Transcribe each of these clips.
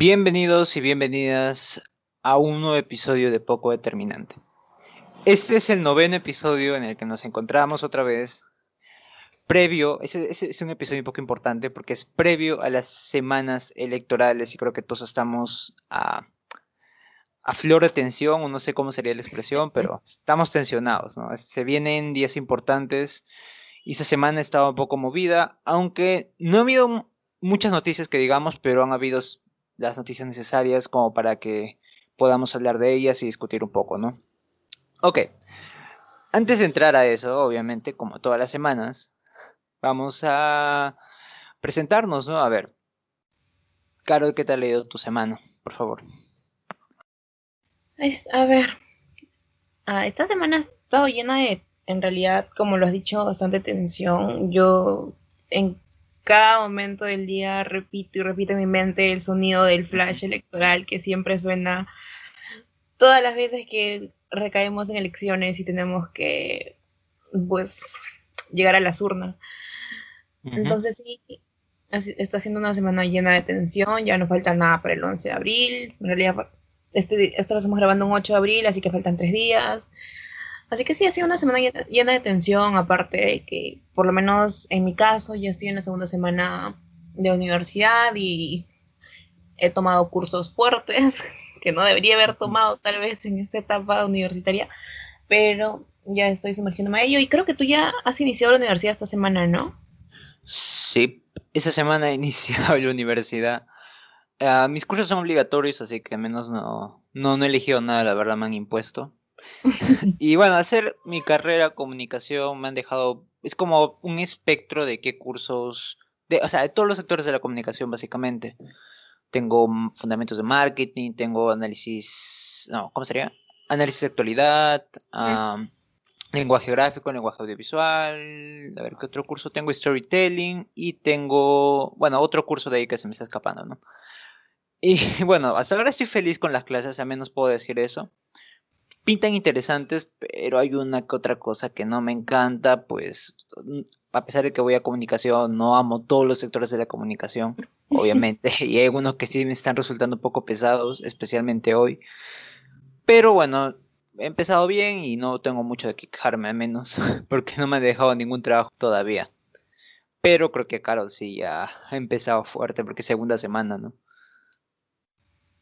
Bienvenidos y bienvenidas a un nuevo episodio de Poco Determinante. Este es el noveno episodio en el que nos encontramos otra vez. Previo, es, es, un episodio un poco importante porque es previo a las semanas electorales y creo que todos estamos a, a flor de tensión, o no sé cómo sería la expresión, pero estamos tensionados, ¿no? Se vienen días importantes y esta semana estaba un poco movida, aunque no ha habido muchas noticias que digamos, pero han habido las noticias necesarias como para que podamos hablar de ellas y discutir un poco, ¿no? Ok. Antes de entrar a eso, obviamente, como todas las semanas, vamos a presentarnos, ¿no? A ver. Carol, ¿qué te ha leído tu semana? Por favor. a ver. Ah, esta semana ha estado llena de, en realidad, como lo has dicho, bastante tensión. Yo en cada momento del día repito y repito en mi mente el sonido del flash electoral que siempre suena todas las veces que recaemos en elecciones y tenemos que, pues, llegar a las urnas. Entonces sí, está siendo una semana llena de tensión, ya no falta nada para el 11 de abril, en realidad este, esto lo estamos grabando un 8 de abril, así que faltan tres días. Así que sí, ha sido una semana llena de tensión, aparte de que, por lo menos en mi caso, ya estoy en la segunda semana de universidad y he tomado cursos fuertes que no debería haber tomado tal vez en esta etapa universitaria, pero ya estoy sumergiéndome a ello y creo que tú ya has iniciado la universidad esta semana, ¿no? Sí, esa semana he iniciado la universidad. Ah, mis cursos son obligatorios, así que al menos no, no, no he elegido nada, la verdad me han impuesto. y bueno, hacer mi carrera comunicación me han dejado, es como un espectro de qué cursos, de, o sea, de todos los sectores de la comunicación básicamente. Tengo fundamentos de marketing, tengo análisis, no, ¿cómo sería? Análisis de actualidad, lenguaje gráfico, lenguaje audiovisual, a ver qué otro curso tengo, storytelling y tengo, bueno, otro curso de ahí que se me está escapando, ¿no? Y bueno, hasta ahora estoy feliz con las clases, al menos puedo decir eso pintan interesantes, pero hay una que otra cosa que no me encanta, pues a pesar de que voy a comunicación, no amo todos los sectores de la comunicación, obviamente, y hay algunos que sí me están resultando un poco pesados, especialmente hoy. Pero bueno, he empezado bien y no tengo mucho de quejarme, al menos, porque no me ha dejado ningún trabajo todavía. Pero creo que Carol sí ya ha empezado fuerte, porque es segunda semana, ¿no?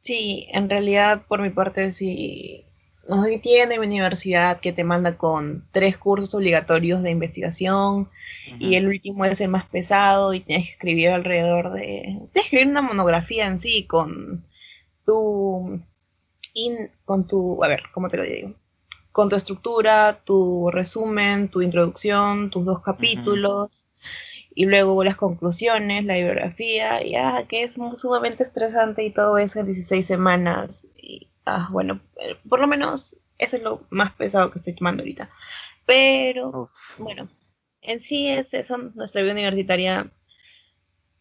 Sí, en realidad por mi parte sí no sé tiene mi universidad que te manda con tres cursos obligatorios de investigación y el último es el más pesado y tienes que escribir alrededor de... Tienes que escribir una monografía en sí con tu... con tu... A ver, ¿cómo te lo digo? Con tu estructura, tu resumen, tu introducción, tus dos capítulos y luego las conclusiones, la bibliografía, ya que es sumamente estresante y todo eso en 16 semanas. Y Ah, bueno, eh, por lo menos eso es lo más pesado que estoy tomando ahorita. Pero, bueno, en sí es eso, nuestra vida universitaria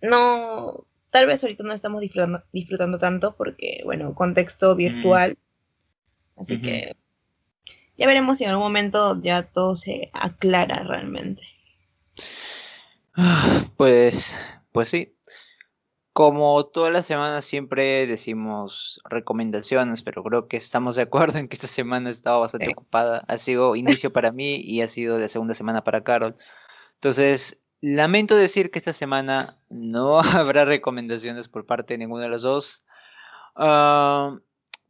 no, tal vez ahorita no estamos disfrutando, disfrutando tanto porque, bueno, contexto mm. virtual. Así que ya veremos si en algún momento ya todo se aclara realmente. Ah, pues, pues sí, como todas las semanas siempre decimos recomendaciones, pero creo que estamos de acuerdo en que esta semana estaba bastante ocupada. Ha sido inicio para mí y ha sido la segunda semana para Carol. Entonces, lamento decir que esta semana no habrá recomendaciones por parte de ninguno de los dos. Ah,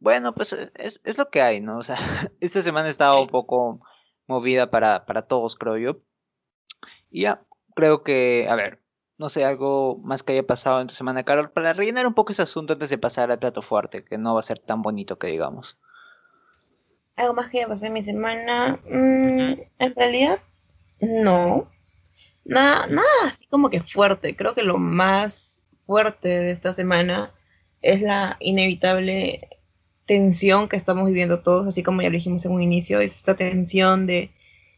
bueno, pues es, es, lo que hay, ¿no? O sea, esta semana estaba un poco movida para, para todos, creo yo. Y ya, creo que, a ver, no sé, algo más que haya pasado en tu semana, Carol, para rellenar un poco ese asunto antes de pasar al plato fuerte, que no va a ser tan bonito que digamos. Algo más que haya pasado en mi semana, mm, en realidad, no. Nada, nada así como que fuerte. Creo que lo más fuerte de esta semana es la inevitable tensión que estamos viviendo todos, así como ya lo dijimos en un inicio, es esta tensión de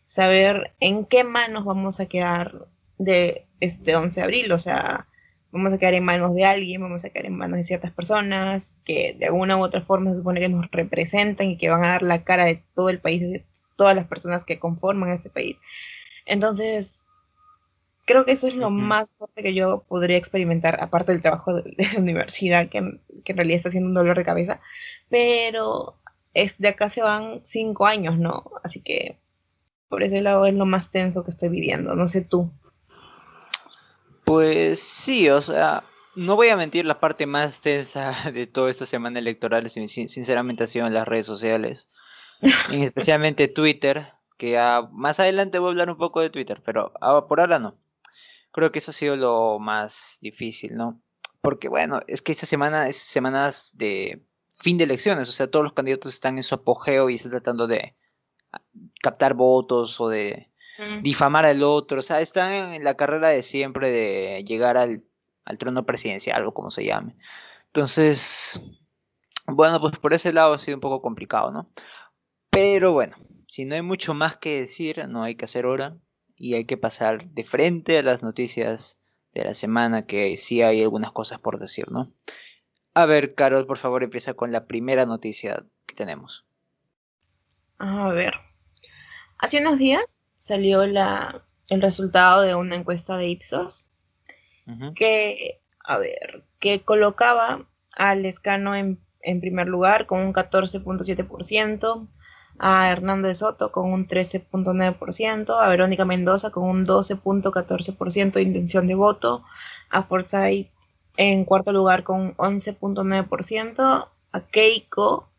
saber en qué manos vamos a quedar de este 11 de abril, o sea, vamos a quedar en manos de alguien, vamos a quedar en manos de ciertas personas que de alguna u otra forma se supone que nos representan y que van a dar la cara de todo el país, de todas las personas que conforman este país. Entonces, creo que eso es lo más fuerte que yo podría experimentar, aparte del trabajo de, la universidad, que, en realidad está haciendo un dolor de cabeza. Pero es, de acá se van cinco años, ¿no? Así que por ese lado es lo más tenso que estoy viviendo. No sé tú. Pues sí, o sea, no voy a mentir, la parte más tensa de toda esta semana electoral, sinceramente, ha sido en las redes sociales, especialmente Twitter, que más adelante voy a hablar un poco de Twitter, pero por ahora no. Creo que eso ha sido lo más difícil, ¿no? Porque bueno, es que esta semana es semanas de fin de elecciones, o sea, todos los candidatos están en su apogeo y están tratando de captar votos o de difamar al otro, o sea, están en la carrera de siempre de llegar al, al trono presidencial o como se llame. Entonces, bueno, pues por ese lado ha sido un poco complicado, ¿no? Pero bueno, si no hay mucho más que decir, no hay que hacer hora y hay que pasar de frente a las noticias de la semana, que sí hay algunas cosas por decir, ¿no? A ver, Carol, por favor, empieza con la primera noticia que tenemos. A ver, hace unos días salió la, el resultado de una encuesta de Ipsos que, a ver, que colocaba al Escano en, en primer lugar con un 14.7%, a Hernando de Soto con un 13.9%, a Verónica Mendoza con un 12.14% de intención de voto, a Forsyth en cuarto lugar con un 11.9%, a Keiko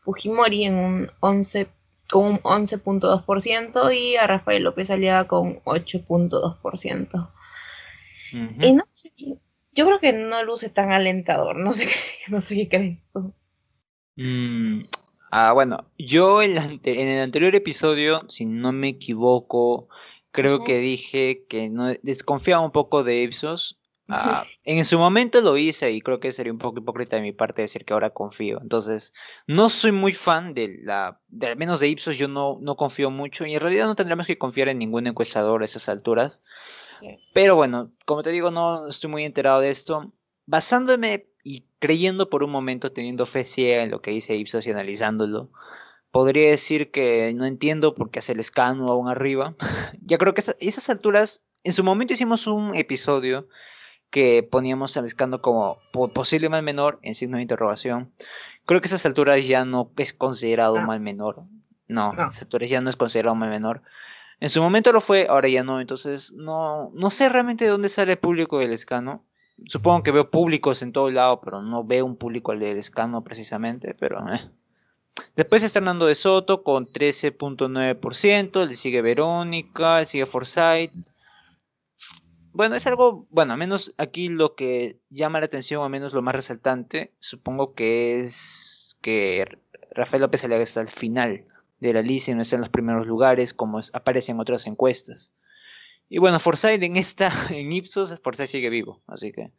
Fujimori en un 11 con un 11.2% y a Rafael López Aliaga con 8.2%. Y no sé, yo creo que no luce tan alentador, no sé, no sé qué crees tú. Mm, ah, bueno, yo en, el anterior episodio, si no me equivoco, creo que dije que no desconfiaba un poco de Ipsos Ah, en su momento lo hice y creo que sería un poco hipócrita de mi parte decir que ahora confío. Entonces, no soy muy fan de la, de, al menos de Ipsos, yo no, no confío mucho y en realidad no tendríamos que confiar en ningún encuestador a esas alturas. Pero bueno, como te digo, no estoy muy enterado de esto. Basándome y creyendo por un momento, teniendo fe ciega en lo que dice Ipsos y analizándolo, podría decir que no entiendo por qué hace el escano aún arriba. ya creo que esas alturas, en su momento hicimos un episodio que poníamos al escándalo como posible mal menor en signo de interrogación. Creo que a esas alturas ya no es considerado mal menor. No, a esas alturas ya no es considerado mal menor. En su momento lo fue, ahora ya no. Entonces, no, no sé realmente de dónde sale el público del escano. Supongo que veo públicos en todo lado, pero no veo un público al del escano precisamente. Pero eh. Después está Hernando de Soto con 13.9%. Le sigue Verónica, le sigue Forsyth bueno, es algo, bueno, al menos aquí lo que llama la atención, o al menos lo más resaltante, supongo que es que Rafael López Aliaga está al final de la lista y no está en los primeros lugares, como aparece en otras encuestas. Y bueno, Forsyth en esta, en Ipsos, Forsyth sigue vivo, así que,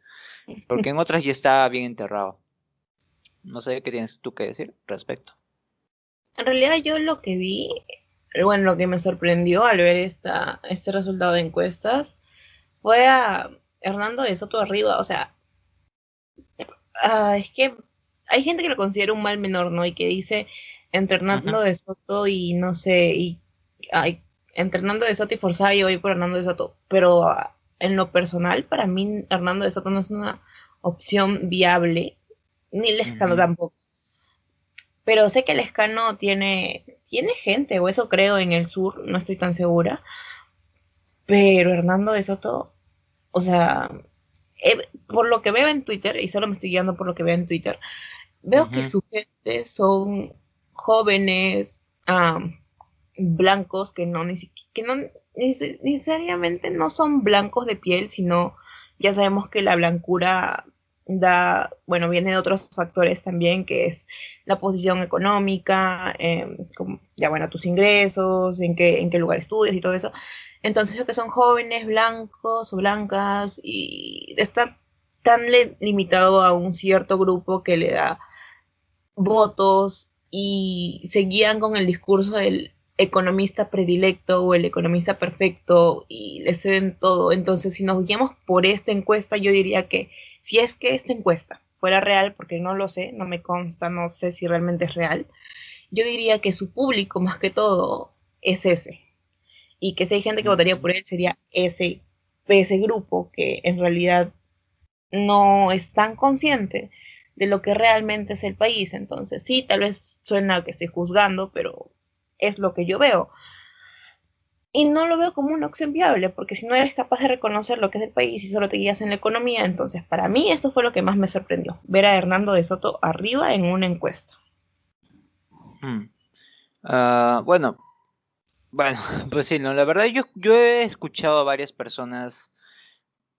porque en otras ya está bien enterrado. No sé qué tienes tú que decir respecto. En realidad yo lo que vi, bueno, lo que me sorprendió al ver esta, este resultado de encuestas, fue a Hernando de Soto arriba, o sea, ah, es que hay gente que lo considera un mal menor, ¿no? Y que dice entre Hernando de Soto y no sé, y entre Hernando de Soto y Forsyth voy por Hernando de Soto, pero ah, en lo personal, para mí Hernando de Soto no es una opción viable, ni Lescano tampoco. Pero sé que Lescano tiene, tiene gente, o eso creo en el sur, no estoy tan segura. Pero Hernando de Soto o sea, por lo que veo en Twitter, y solo me estoy guiando por lo que veo en Twitter, veo que su gente son jóvenes blancos que no, que no necesariamente no son blancos de piel, sino ya sabemos que la blancura da, bueno, viene de otros factores también, que es la posición económica, em, ya bueno, tus ingresos, en qué, en qué lugar estudias y todo eso. Entonces veo que son jóvenes, blancos o blancas y está tan limitado a un cierto grupo que le da votos y se guían con el discurso del economista predilecto o el economista perfecto y le ceden todo. Entonces, si nos guiamos por esta encuesta, yo diría que si es que esta encuesta fuera real, porque no lo sé, no me consta, no sé si realmente es real, yo diría que su público más que todo es ese, y que si hay gente que votaría por él sería ese ese grupo que en realidad no es tan consciente de lo que realmente es el país. Entonces, sí, tal vez suena que estoy juzgando, pero es lo que yo veo. Y no lo veo como una opción viable, porque si no eres capaz de reconocer lo que es el país y solo te guías en la economía, entonces para mí esto fue lo que más me sorprendió, ver a Hernando de Soto arriba en una encuesta. Hmm. Ah, bueno, bueno, pues sí, no, la verdad yo, yo he escuchado a varias personas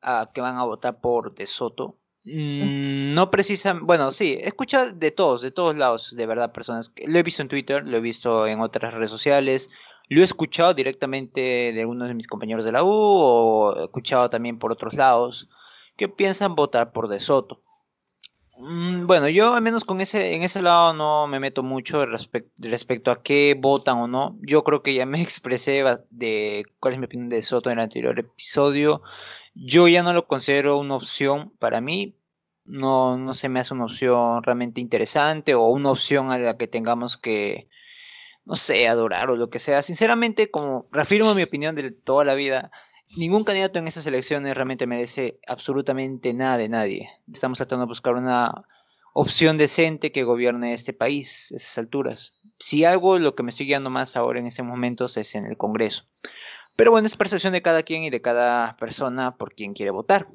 ah, que van a votar por De Soto. Mm, no precisamente, bueno, sí, he escuchado de todos, de todos lados, de verdad, personas que lo he visto en Twitter, lo he visto en otras redes sociales, lo he escuchado directamente de algunos de mis compañeros de la U o he escuchado también por otros lados que piensan votar por De Soto. Mm, bueno, yo al menos con ese, en ese lado no me meto mucho respecto a qué votan o no. Yo creo que ya me expresé de cuál es mi opinión de Soto en el anterior episodio. Yo ya no lo considero una opción para mí. No, no se me hace una opción realmente interesante o una opción a la que tengamos que, no sé, adorar o lo que sea. Sinceramente, como reafirmo mi opinión de toda la vida, ningún candidato en esas elecciones realmente merece absolutamente nada de nadie. Estamos tratando de buscar una opción decente que gobierne este país a esas alturas. Si algo, lo que me estoy guiando más ahora en estos momentos es en el Congreso. Pero bueno, es percepción de cada quien y de cada persona por quien quiere votar.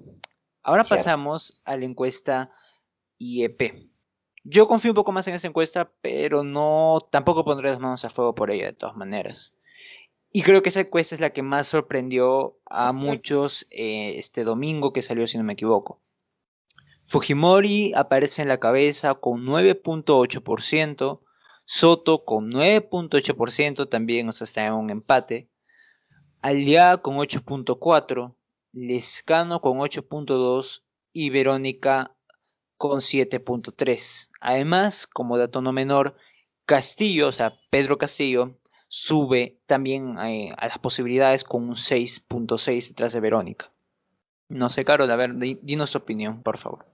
Ahora pasamos a la encuesta IEP. Yo confío un poco más en esa encuesta, pero no tampoco pondré las manos a fuego por ella de todas maneras. Y creo que esa encuesta es la que más sorprendió a muchos eh, este domingo que salió, si no me equivoco. Fujimori aparece en la cabeza con 9.8%, Soto con 9.8% también, o sea, está en un empate, Aliá con 8.4%, Lescano con 8.2% y Verónica con 7.3. Además, como dato no menor, Castillo, o sea, Pedro Castillo, sube también eh, a las posibilidades con un 6.6 detrás de Verónica. No sé, Carol, a ver, dinos tu opinión, por favor.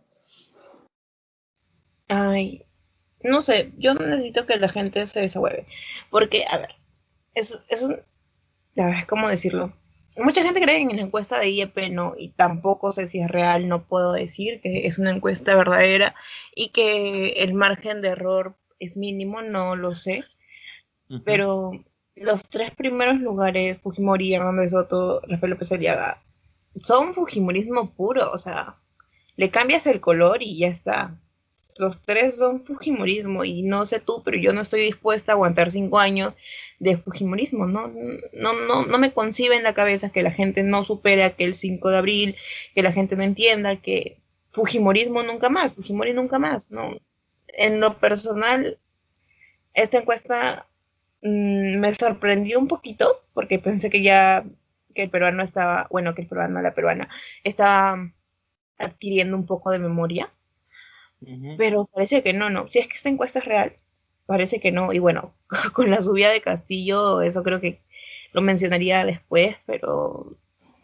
Ay, no sé, yo necesito que la gente se desahueve. Porque, a ver, es, es un. A ver, ¿cómo decirlo? mucha gente cree en la encuesta de IEP, ¿no? Y tampoco sé si es real, no puedo decir que es una encuesta verdadera y que el margen de error es mínimo, no lo sé. Pero los tres primeros lugares, Fujimori, Hernández Soto, Rafael López Aliaga, son Fujimorismo puro, o sea, le cambias el color y ya está los tres son Fujimorismo y no sé tú, pero yo no estoy dispuesta a aguantar cinco años de Fujimorismo, no, no, no, no me concibe en la cabeza que la gente no supere aquel 5 de abril, que la gente no entienda que Fujimorismo nunca más, Fujimori nunca más, no. En lo personal, esta encuesta mm, me sorprendió un poquito porque pensé que ya que el peruano estaba, bueno, que el peruano, la peruana, estaba adquiriendo un poco de memoria pero parece que no, no. Si es que esta encuesta es real, parece que no. Y bueno, con la subida de Castillo, eso creo que lo mencionaría después, pero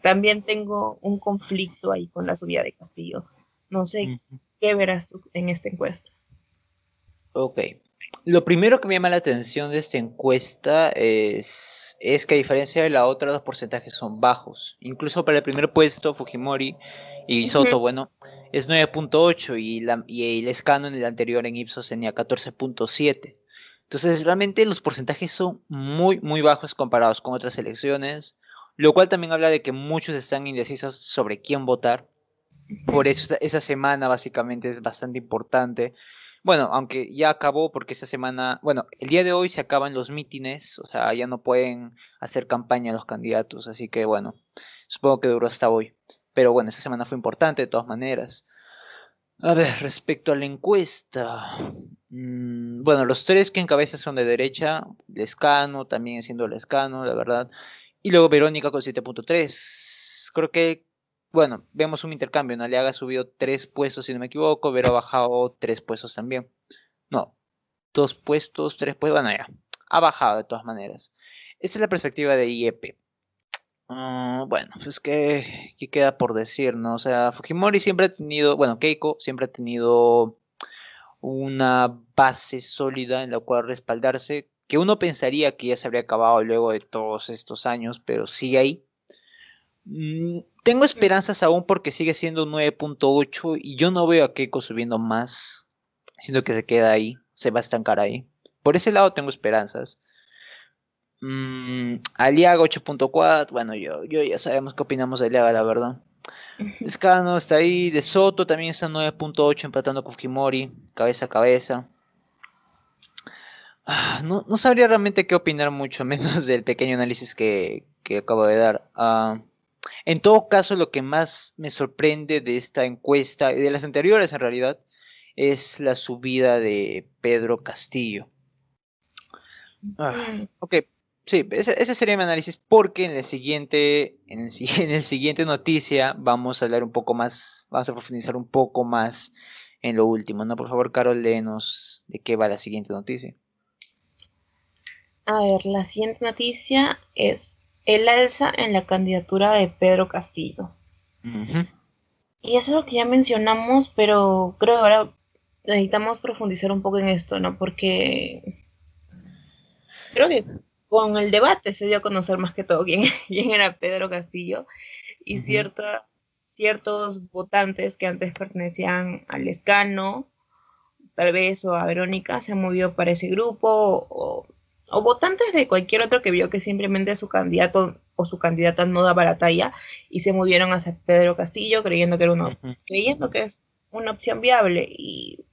también tengo un conflicto ahí con la subida de Castillo. No sé qué verás tú en esta encuesta. Ok. Lo primero que me llama la atención de esta encuesta es, es que a diferencia de la otra, los porcentajes son bajos. Incluso para el primer puesto, Fujimori y Soto, bueno, es 9.8 y, la, y el escano en el anterior en Ipsos tenía 14.7. Entonces, realmente los porcentajes son muy, muy bajos comparados con otras elecciones, lo cual también habla de que muchos están indecisos sobre quién votar. Por eso esa semana básicamente es bastante importante. Bueno, aunque ya acabó porque esa semana, bueno, el día de hoy se acaban los mítines, o sea, ya no pueden hacer campaña los candidatos, así que bueno, supongo que duró hasta hoy. Pero bueno, esa semana fue importante de todas maneras. A ver, respecto a la encuesta. Mm, bueno, los tres que encabezan son de derecha. Lescano, también siendo Lescano, la verdad. Y luego Verónica con 7.3. Creo que, bueno, vemos un intercambio. Naliaga ha subido tres puestos, si no me equivoco. Vero ha bajado tres puestos también. No, dos puestos, tres puestos. Bueno, ya. Ha bajado de todas maneras. Esta es la perspectiva de IEP. Ah, bueno, pues que, queda por decir, ¿no? O sea, Fujimori siempre ha tenido, bueno, Keiko siempre ha tenido una base sólida en la cual respaldarse, que uno pensaría que ya se habría acabado luego de todos estos años, pero sigue ahí. Mm, tengo esperanzas aún porque sigue siendo 9.8 y yo no veo a Keiko subiendo más. Siento que se queda ahí, se va a estancar ahí. Por ese lado tengo esperanzas. Mm, Aliaga 8.4, bueno, yo, yo ya sabemos qué opinamos de Aliaga, la verdad. Escano está ahí, de Soto también está 9.8 empatando con Fujimori, cabeza a cabeza. Ah, no, sabría realmente qué opinar mucho, menos del pequeño análisis que, acabo de dar. Ah, en todo caso, lo que más me sorprende de esta encuesta y de las anteriores en realidad es la subida de Pedro Castillo. Ah, ok, sí, ese, sería mi análisis porque en el siguiente, en el, en el siguiente noticia vamos a hablar un poco más, vamos a profundizar un poco más en lo último, ¿no? Por favor, Carol, léenos de qué va la siguiente noticia. A ver, la siguiente noticia es el alza en la candidatura de Pedro Castillo. Y eso es lo que ya mencionamos, pero creo que ahora necesitamos profundizar un poco en esto, ¿no? Porque creo que con el debate se dio a conocer más que todo quién, era Pedro Castillo y ciertos votantes que antes pertenecían al escano, tal vez, o a Verónica, se han movido para ese grupo, o o votantes de cualquier otro que vio que simplemente su candidato o su candidata no daba la talla y se movieron hacia Pedro Castillo creyendo que era uno, creyendo que es una opción viable y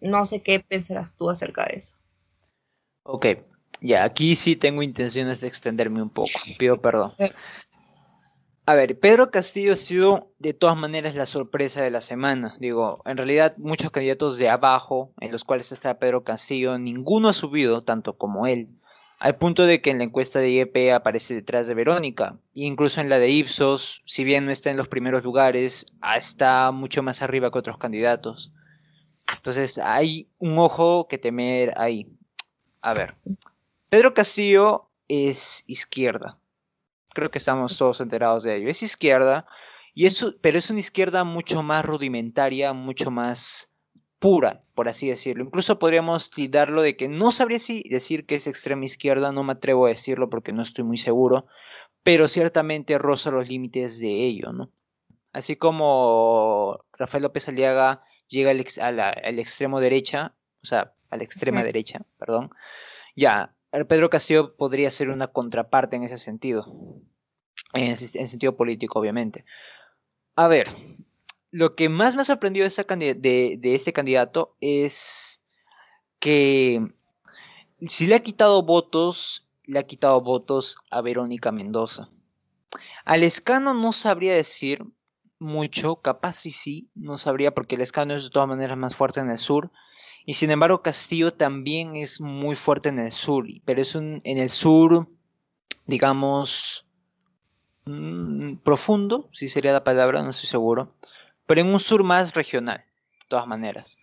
no sé qué pensarás tú acerca de eso. Ok, ya aquí sí tengo intenciones de extenderme un poco, pido perdón. A ver, Pedro Castillo ha sido de todas maneras la sorpresa de la semana. Digo, en realidad muchos candidatos de abajo, en los cuales está Pedro Castillo, ninguno ha subido tanto como él. Al punto de que en la encuesta de IEP aparece detrás de Verónica. E incluso en la de Ipsos, si bien no está en los primeros lugares, está mucho más arriba que otros candidatos. Entonces hay un ojo que temer ahí. A ver, Pedro Castillo es izquierda creo que estamos todos enterados de ello. Es izquierda, y eso, pero es una izquierda mucho más rudimentaria, mucho más pura, por así decirlo. Incluso podríamos darlo de que no sabría si decir que es extrema izquierda, no me atrevo a decirlo porque no estoy muy seguro, pero ciertamente roza los límites de ello, ¿no? Así como Rafael López Aliaga llega al, al extremo derecha, o sea, a la extrema derecha, perdón, ya, Pedro Castillo podría ser una contraparte en ese sentido, en, sentido político, obviamente. A ver, lo que más me ha sorprendido de, de, este candidato es que si le ha quitado votos, le ha quitado votos a Verónica Mendoza. Al escano no sabría decir mucho, capaz sí sí, no sabría porque el escano es de todas maneras más fuerte en el sur, y sin embargo, Castillo también es muy fuerte en el sur, pero es un, en el sur, digamos, mm, profundo, si sería la palabra, no estoy seguro, pero en un sur más regional, de todas maneras.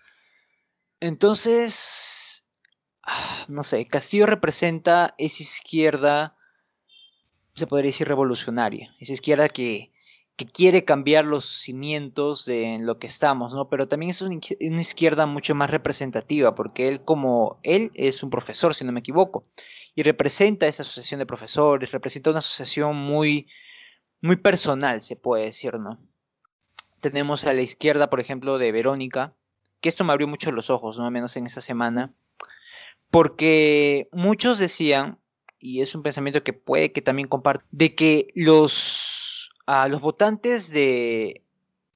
Entonces, ah, no sé, Castillo representa esa izquierda, se podría decir revolucionaria, esa izquierda que que quiere cambiar los cimientos de en lo que estamos, ¿no? Pero también es una, izquierda mucho más representativa, porque él como él es un profesor, si no me equivoco, y representa esa asociación de profesores, representa una asociación muy, muy personal, se puede decir, ¿no? Tenemos a la izquierda, por ejemplo, de Verónica, que esto me abrió mucho los ojos, no al menos en esa semana, porque muchos decían, y es un pensamiento que puede que también comparte, de que los a los votantes de,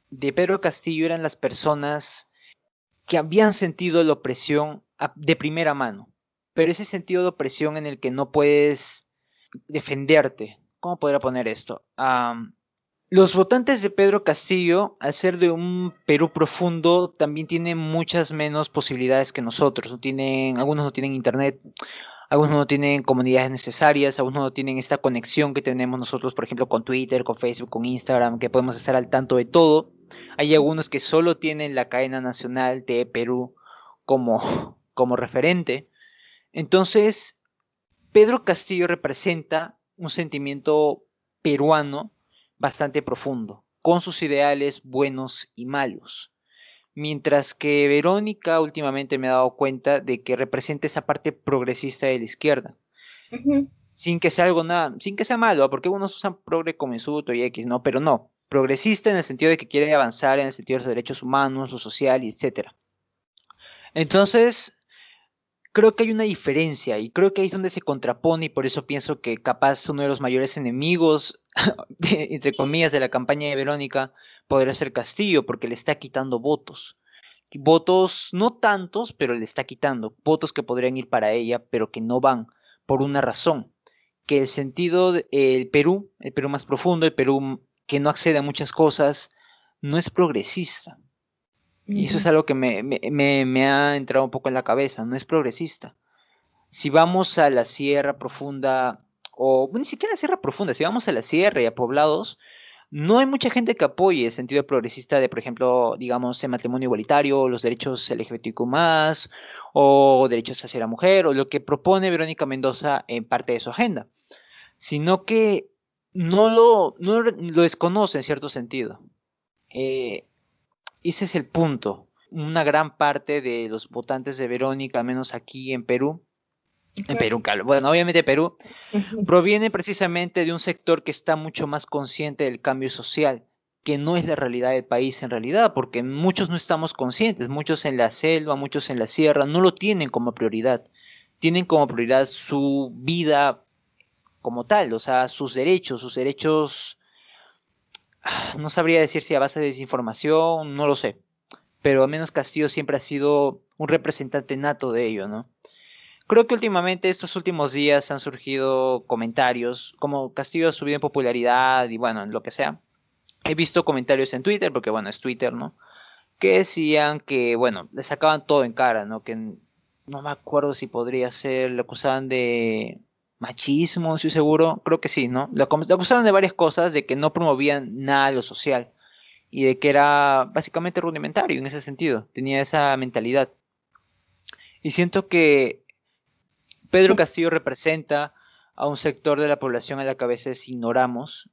de Pedro Castillo eran las personas que habían sentido la opresión de primera mano, pero ese sentido de opresión en el que no puedes defenderte. ¿Cómo podría poner esto? los votantes de Pedro Castillo, al ser de un Perú profundo, también tienen muchas menos posibilidades que nosotros. No tienen, algunos no tienen internet, algunos no tienen comunidades necesarias, algunos no tienen esta conexión que tenemos nosotros, por ejemplo, con Twitter, con Facebook, con Instagram, que podemos estar al tanto de todo. Hay algunos que solo tienen la cadena nacional de Perú como, como referente. Entonces, Pedro Castillo representa un sentimiento peruano bastante profundo, con sus ideales buenos y malos. Mientras que Verónica últimamente me ha dado cuenta de que representa esa parte progresista de la izquierda. sin que sea algo nada, sin que sea malo, porque unos usan progre como insulto y X, ¿no? Pero no, progresista en el sentido de que quiere avanzar en el sentido de los derechos humanos, lo social, etc. Entonces, creo que hay una diferencia y creo que ahí es donde se contrapone y por eso pienso que capaz uno de los mayores enemigos, entre comillas, de la campaña de Verónica podría ser Castillo, porque le está quitando votos. Votos no tantos, pero le está quitando. Votos que podrían ir para ella, pero que no van, por una razón. Que el sentido, del Perú, el Perú más profundo, el Perú que no accede a muchas cosas, no es progresista. Y eso es algo que me, me, ha entrado un poco en la cabeza, no es progresista. Si vamos a la sierra profunda, o ni siquiera a la sierra profunda, si vamos a la sierra y a poblados, no hay mucha gente que apoye el sentido progresista de, por ejemplo, digamos, el matrimonio igualitario, los derechos LGBTQ o derechos hacia la mujer, o lo que propone Verónica Mendoza en parte de su agenda, sino que no lo, no lo desconoce en cierto sentido. Eh, ese es el punto. Una gran parte de los votantes de Verónica, al menos aquí en Perú, en Perú, bueno, obviamente Perú, proviene precisamente de un sector que está mucho más consciente del cambio social, que no es la realidad del país en realidad, porque muchos no estamos conscientes, muchos en la selva, muchos en la sierra, no lo tienen como prioridad, tienen como prioridad su vida como tal, o sea, sus derechos, sus derechos, no sabría decir si a base de desinformación, no lo sé, pero al menos Castillo siempre ha sido un representante nato de ello, ¿no? Creo que últimamente, estos últimos días, han surgido comentarios, como Castillo ha subido en popularidad y bueno, en lo que sea. He visto comentarios en Twitter, porque bueno, es Twitter, ¿no? Que decían que, bueno, le sacaban todo en cara, ¿no? Que no me acuerdo si podría ser, le acusaban de machismo, estoy seguro, creo que sí, ¿no? Le acusaban de varias cosas, de que no promovían nada de lo social y de que era básicamente rudimentario en ese sentido, tenía esa mentalidad. Y siento que Pedro Castillo representa a un sector de la población a la que a veces ignoramos.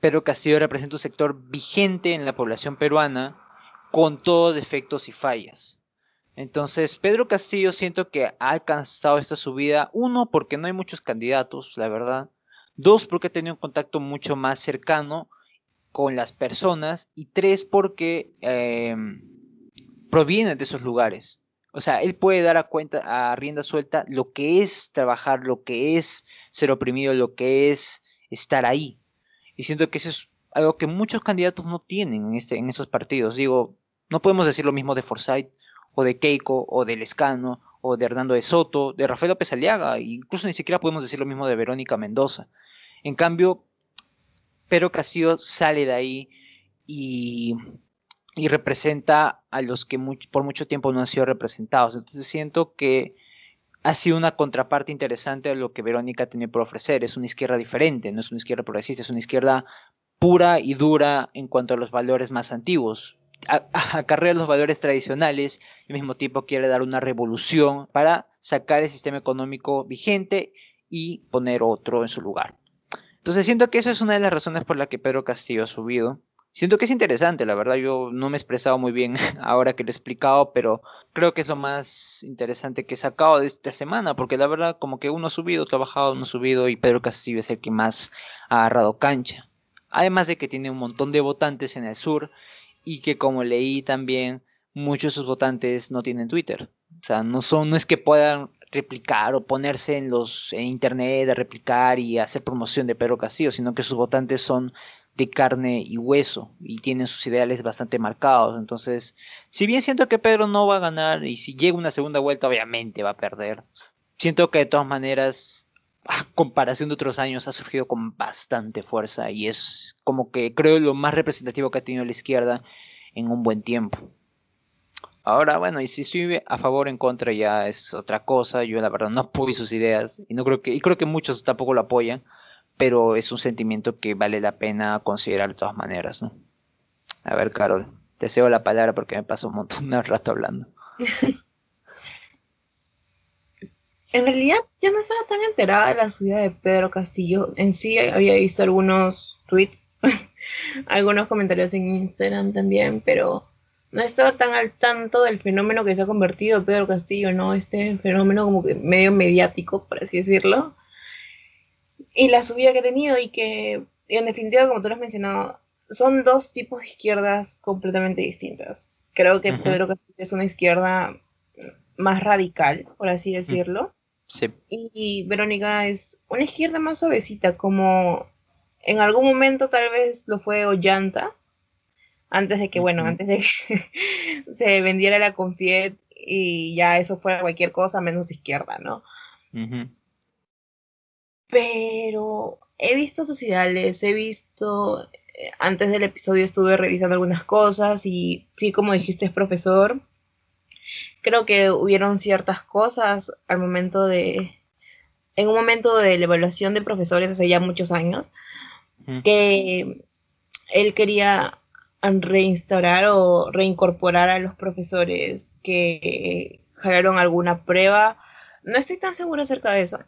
Pedro Castillo representa un sector vigente en la población peruana con todos defectos y fallas. Entonces, Pedro Castillo siento que ha alcanzado esta subida, uno, porque no hay muchos candidatos, la verdad. Dos, porque ha tenido un contacto mucho más cercano con las personas. Y tres, porque eh, proviene de esos lugares. O sea, él puede dar a cuenta, a rienda suelta, lo que es trabajar, lo que es ser oprimido, lo que es estar ahí. Y siento que eso es algo que muchos candidatos no tienen en, este, en esos partidos. Digo, no podemos decir lo mismo de Forsyth, o de Keiko, o de Lescano, o de Hernando de Soto, de Rafael López Aliaga, incluso ni siquiera podemos decir lo mismo de Verónica Mendoza. En cambio, Pedro Castillo sale de ahí y y representa a los que por mucho tiempo no han sido representados. Entonces siento que ha sido una contraparte interesante a lo que Verónica tiene por ofrecer. Es una izquierda diferente, no es una izquierda progresista, es una izquierda pura y dura en cuanto a los valores más antiguos. Acarrea los valores tradicionales y al mismo tiempo quiere dar una revolución para sacar el sistema económico vigente y poner otro en su lugar. Entonces siento que esa es una de las razones por la que Pedro Castillo ha subido. Siento que es interesante, la verdad, yo no me he expresado muy bien ahora que lo he explicado, pero creo que es lo más interesante que he sacado de esta semana, porque la verdad como que uno ha subido, trabajado, uno ha subido y Pedro Castillo es el que más ha agarrado cancha. Además de que tiene un montón de votantes en el sur y que como leí también, muchos de sus votantes no tienen Twitter. O sea, no son, no es que puedan replicar o ponerse en los en internet a replicar y hacer promoción de Pedro Castillo, sino que sus votantes son de carne y hueso y tienen sus ideales bastante marcados. Entonces, si bien siento que Pedro no va a ganar y si llega una segunda vuelta, obviamente va a perder. Siento que de todas maneras, a comparación de otros años, ha surgido con bastante fuerza y es como que creo lo más representativo que ha tenido la izquierda en un buen tiempo. Ahora, bueno, y si estoy a favor o en contra ya es otra cosa. Yo la verdad no apoyo sus ideas y no creo que y creo que muchos tampoco lo apoyan pero es un sentimiento que vale la pena considerar de todas maneras, ¿no? A ver, Carol, te cedo la palabra porque me paso un montón de rato hablando. en realidad yo no estaba tan enterada de la subida de Pedro Castillo. En sí había visto algunos tweets, algunos comentarios en Instagram también, pero no estaba tan al tanto del fenómeno que se ha convertido Pedro Castillo, ¿no? Este fenómeno como que medio mediático, por así decirlo y la subida que ha tenido y que en definitiva, como tú lo has mencionado, son dos tipos de izquierdas completamente distintas. Creo que Pedro Castillo es una izquierda más radical, por así decirlo. Sí. Y, Verónica es una izquierda más suavecita, como en algún momento tal vez lo fue Ollanta, antes de que, bueno, antes de que se vendiera la Confiet y ya eso fuera cualquier cosa menos izquierda, ¿no? Pero he visto sus ideales, he visto, eh, antes del episodio estuve revisando algunas cosas y sí, como dijiste, es profesor. Creo que hubieron ciertas cosas al momento de, en un momento de la evaluación de profesores hace ya muchos años, que él quería reinstaurar o reincorporar a los profesores que jalaron alguna prueba. No estoy tan segura acerca de eso.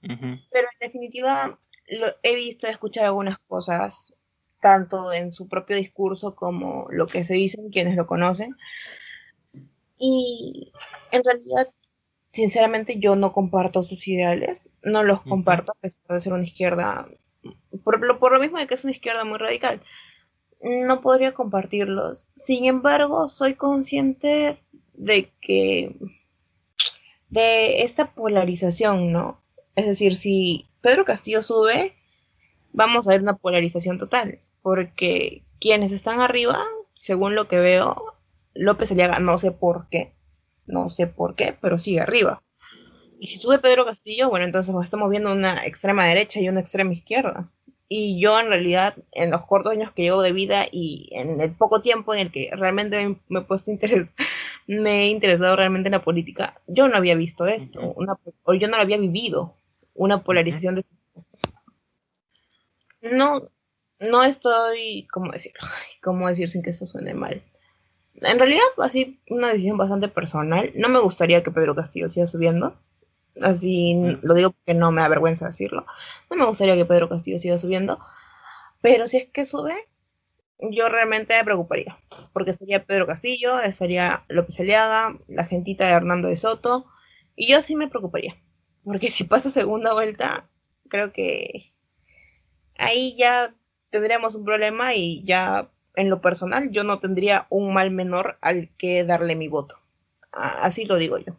Pero en definitiva, lo, he visto, he escuchado algunas cosas, tanto en su propio discurso como lo que se dicen quienes lo conocen. Y en realidad, sinceramente, yo no comparto sus ideales, no los comparto a pesar de ser una izquierda, por lo, por lo mismo de que es una izquierda muy radical no podría compartirlos. Sin embargo, soy consciente de que de esta polarización, ¿no? Es decir, si Pedro Castillo sube, vamos a ver una polarización total, porque quienes están arriba, según lo que veo, López Aliaga, no sé por qué, no sé por qué, pero sigue arriba. Y si sube Pedro Castillo, bueno, entonces estamos viendo una extrema derecha y una extrema izquierda. Y yo en realidad, en los cortos años que llevo de vida y en el poco tiempo en el que realmente me, he puesto interés, me he interesado realmente en la política, yo no había visto esto, una, o yo no lo había vivido, una polarización de no, no estoy, ¿cómo decirlo? ¿Cómo decir sin que esto suene mal? En realidad, así, una decisión bastante personal. No me gustaría que Pedro Castillo siga subiendo así lo digo porque no me da vergüenza decirlo. No me gustaría que Pedro Castillo siga subiendo, pero si es que sube, yo realmente me preocuparía, porque sería Pedro Castillo, sería López Aliaga, la gentita de Hernando de Soto, y yo sí me preocuparía, porque si pasa segunda vuelta, creo que ahí ya tendríamos un problema y ya en lo personal yo no tendría un mal menor al que darle mi voto. Así lo digo yo.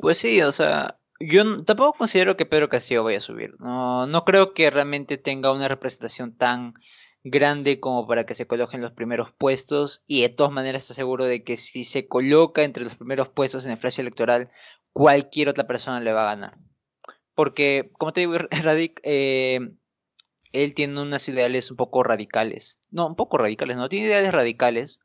Pues sí, o sea, yo tampoco considero que Pedro Castillo vaya a subir. No, no creo que realmente tenga una representación tan grande como para que se coloque en los primeros puestos y de todas maneras estoy seguro de que si se coloca entre los primeros puestos en el flash electoral, cualquier otra persona le va a ganar. Porque, como te digo, Radic, eh, él tiene unas ideales un poco radicales. No, un poco radicales, no, tiene ideales radicales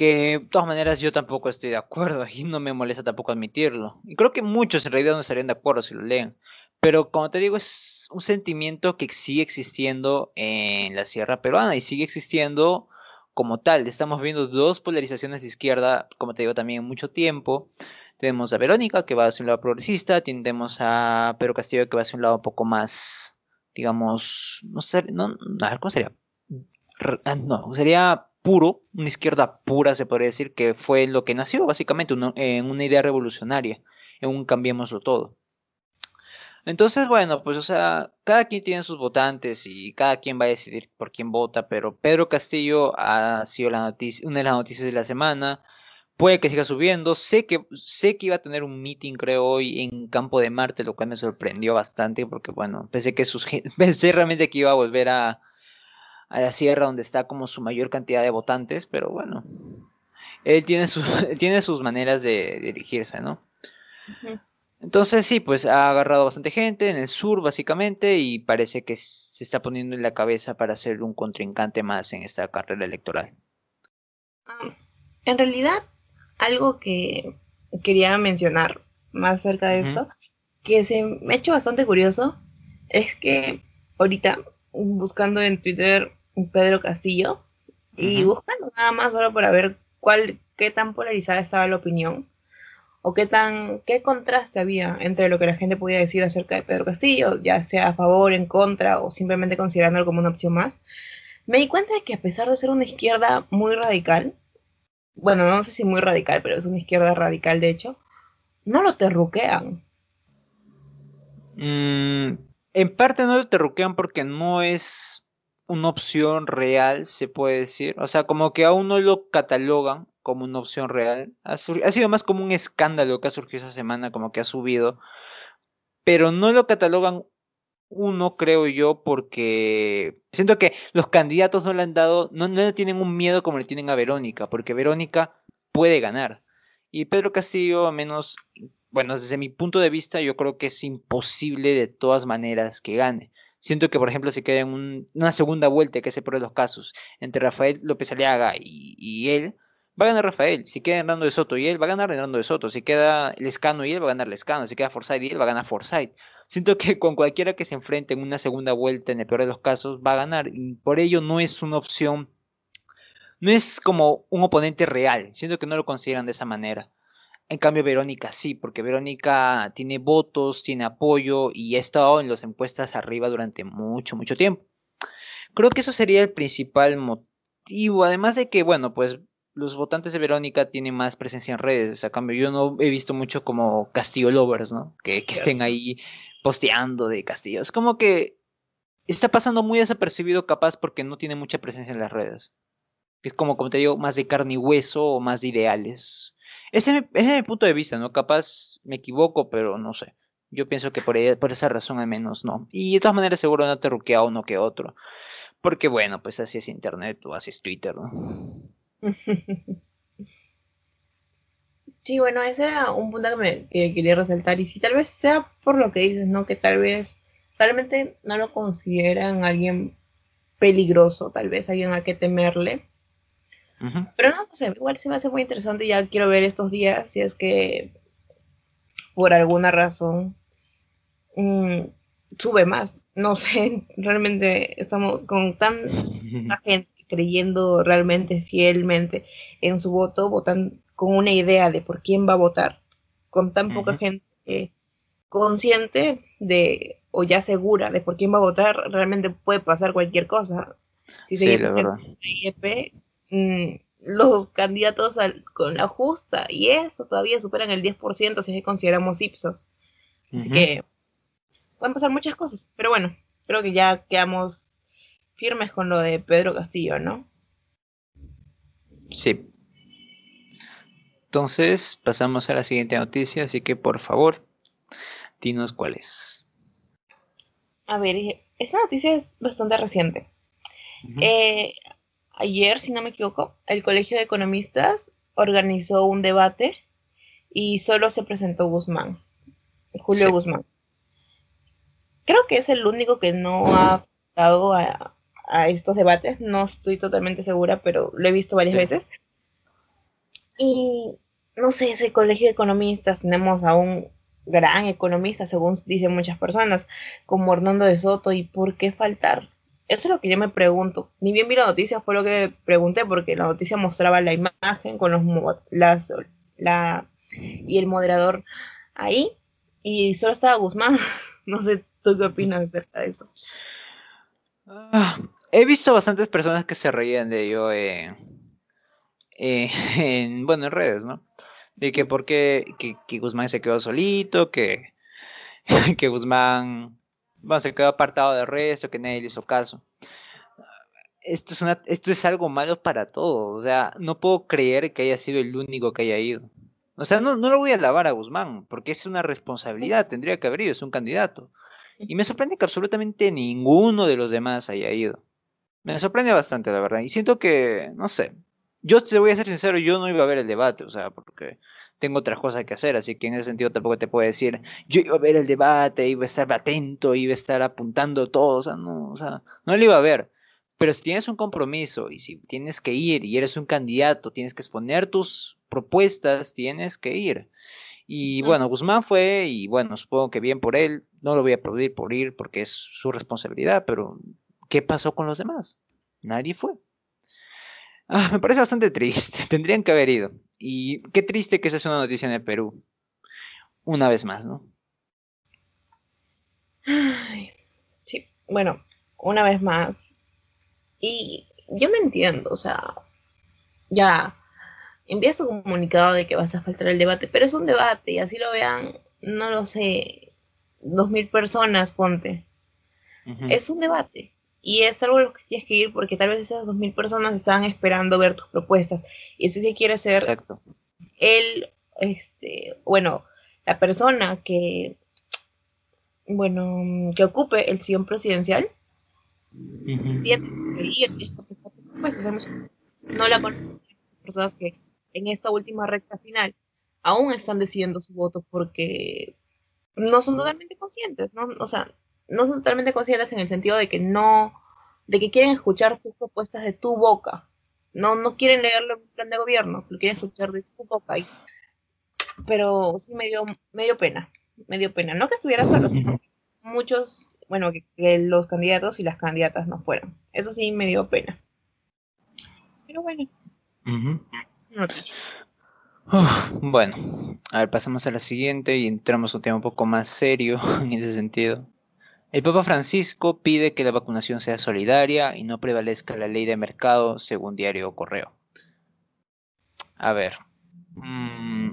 que de todas maneras yo tampoco estoy de acuerdo y no me molesta tampoco admitirlo. Y creo que muchos en realidad no estarían de acuerdo si lo leen. Pero como te digo, es un sentimiento que sigue existiendo en la Sierra Peruana y sigue existiendo como tal. Estamos viendo dos polarizaciones de izquierda, como te digo, también en mucho tiempo. Tenemos a Verónica, que va hacia un lado progresista, tenemos a Pedro Castillo, que va hacia un lado un poco más, digamos, no sé, no, a ver, ¿cómo sería? Ah, no, sería puro, una izquierda pura se podría decir, que fue lo que nació básicamente en una idea revolucionaria, en un cambiémoslo todo. Entonces, bueno, pues o sea, cada quien tiene sus votantes y cada quien va a decidir por quién vota, pero Pedro Castillo ha sido la noticia, una de las noticias de la semana. Puede que siga subiendo. Sé que, sé que iba a tener un meeting, creo, hoy en Campo de Marte, lo cual me sorprendió bastante, porque bueno, pensé que sus pensé realmente que iba a volver a, a la sierra donde está como su mayor cantidad de votantes, pero bueno, él tiene, tiene sus maneras de dirigirse, ¿no? Entonces sí, pues ha agarrado bastante gente en el sur básicamente y parece que se está poniendo en la cabeza para ser un contrincante más en esta carrera electoral. Ah, en realidad, algo que quería mencionar más acerca de esto, que se me ha hecho bastante curioso, es que ahorita buscando en Twitter Pedro Castillo y buscando nada más solo para ver cuál, qué tan polarizada estaba la opinión o qué tan, qué contraste había entre lo que la gente podía decir acerca de Pedro Castillo, ya sea a favor, en contra o simplemente considerándolo como una opción más, me di cuenta de que a pesar de ser una izquierda muy radical, bueno, no sé si muy radical, pero es una izquierda radical de hecho, no lo terruquean. Mm, en parte no lo terruquean porque no es una opción real, se puede decir. O sea, como que aún no lo catalogan como una opción real. Ha, sido más como un escándalo que ha surgido esa semana, como que ha subido. Pero no lo catalogan uno, creo yo, porque siento que los candidatos no le han dado, no, no le tienen un miedo como le tienen a Verónica, porque Verónica puede ganar. Y Pedro Castillo, a menos, bueno, desde mi punto de vista, yo creo que es imposible de todas maneras que gane. Siento que, por ejemplo, si queda en una segunda vuelta, que es por los casos, entre Rafael López Aliaga y, él, va a ganar Rafael. Si queda Hernando de Soto y él, va a ganar Hernando de Soto. Si queda Lescano y él, va a ganar Lescano. Si queda Forsyth y él, va a ganar Forsyth. Siento que con cualquiera que se enfrente en una segunda vuelta, en el peor de los casos, va a ganar. Y por ello no es una opción, no es como un oponente real. Siento que no lo consideran de esa manera. En cambio, Verónica sí, porque Verónica tiene votos, tiene apoyo y ha estado en las encuestas arriba durante mucho, mucho tiempo. Creo que eso sería el principal motivo, además de que, bueno, pues los votantes de Verónica tienen más presencia en redes. A cambio, yo no he visto mucho como Castillo Lovers, ¿no? Que, que estén ahí posteando de Castillo. Es como que está pasando muy desapercibido capaz porque no tiene mucha presencia en las redes. Es como, como te digo, más de carne y hueso o más de ideales. Ese, es mi punto de vista, ¿no? Capaz me equivoco, pero no sé. Yo pienso que por, por esa razón al menos no. Y de todas maneras seguro no te ruquea uno que otro. Porque bueno, pues así es internet o así es Twitter, ¿no? Sí, bueno, ese era un punto que, me, que quería resaltar. Y si tal vez sea por lo que dices, ¿no? Que tal vez realmente no lo consideran alguien peligroso, tal vez alguien a que temerle. Pero no, sé, igual se me hace muy interesante. Ya quiero ver estos días si es que por alguna razón mm, sube más. No sé, realmente estamos con tanta gente creyendo realmente fielmente en su voto, votan con una idea de por quién va a votar, con tan poca gente consciente de o ya segura de por quién va a votar, realmente puede pasar cualquier cosa. Si se sí, Mm, los candidatos con la justa y eso todavía superan el 10% si consideramos Ipsos. Así que pueden pasar muchas cosas, pero bueno, creo que ya quedamos firmes con lo de Pedro Castillo, ¿no? Sí. Entonces pasamos a la siguiente noticia, así que por favor, dinos cuál es. A ver, esta noticia es bastante reciente. eh, ayer, si no me equivoco, el Colegio de Economistas organizó un debate y solo se presentó Guzmán, Julio Guzmán. Creo que es el único que no ha dado a, estos debates, no estoy totalmente segura, pero lo he visto varias veces. Y no sé, ese Colegio de Economistas, tenemos a un gran economista, según dicen muchas personas, como Hernando de Soto, y ¿por qué faltar? Eso es lo que yo me pregunto. Ni bien vi la noticia, fue lo que pregunté, porque la noticia mostraba la imagen con los las, la, y el moderador ahí, y solo estaba Guzmán. no sé, ¿tú qué opinas acerca de eso? Ah, he visto bastantes personas que se reían de ello en, bueno, en redes, ¿no? De que porque que, Guzmán se quedó solito, que, que Guzmán bueno, se quedó apartado del resto, que nadie le hizo caso. Esto es, esto es algo malo para todos. O sea, no puedo creer que haya sido el único que haya ido. O sea, no, no lo voy a alabar a Guzmán, porque es una responsabilidad, tendría que haber ido, es un candidato. Y me sorprende que absolutamente ninguno de los demás haya ido. Me sorprende bastante, la verdad. Y siento que, no sé, yo te voy a ser sincero, yo no iba a ver el debate, o sea, porque tengo otras cosas que hacer, así que en ese sentido tampoco te puedo decir, yo iba a ver el debate, iba a estar atento, iba a estar apuntando todo, o sea, no, o sea, no lo iba a ver. Pero si tienes un compromiso y si tienes que ir y eres un candidato, tienes que exponer tus propuestas, tienes que ir. Y bueno, Guzmán fue y bueno, supongo que bien por él, no lo voy a aplaudir por ir porque es su responsabilidad, pero ¿qué pasó con los demás? Nadie fue. Ah, me parece bastante triste, tendrían que haber ido. Y qué triste que esa es una noticia en el Perú. Una vez más, ¿no? sí, bueno, una vez más. Y yo no entiendo, o sea, ya envías tu comunicado de que vas a faltar el debate, pero es un debate y así lo vean, no lo sé. 2.000 personas, ponte. Es un debate. Y es algo a lo que tienes que ir porque tal vez esas 2.000 personas estaban esperando ver tus propuestas. Y ese que quiere ser Exacto. él, este, bueno, la persona que, bueno, que ocupe el sillón presidencial, tiene que ir, no la conocen personas que en esta última recta final aún están decidiendo su voto porque no son totalmente conscientes, ¿no? O sea, no son totalmente conscientes en el sentido de que no, de que quieren escuchar tus propuestas de tu boca. No, no quieren leerlo en plan de gobierno, lo quieren escuchar de tu boca. pero sí me dio, pena, me dio pena. No que estuviera solo, sino muchos, bueno, que, los candidatos y las candidatas no fueran. Eso sí me dio pena. Pero bueno. bueno, a ver, pasamos a la siguiente y entramos a un tema un poco más serio en ese sentido. El Papa Francisco pide que la vacunación sea solidaria y no prevalezca la ley de mercado, según Diario Correo. A ver. Mm,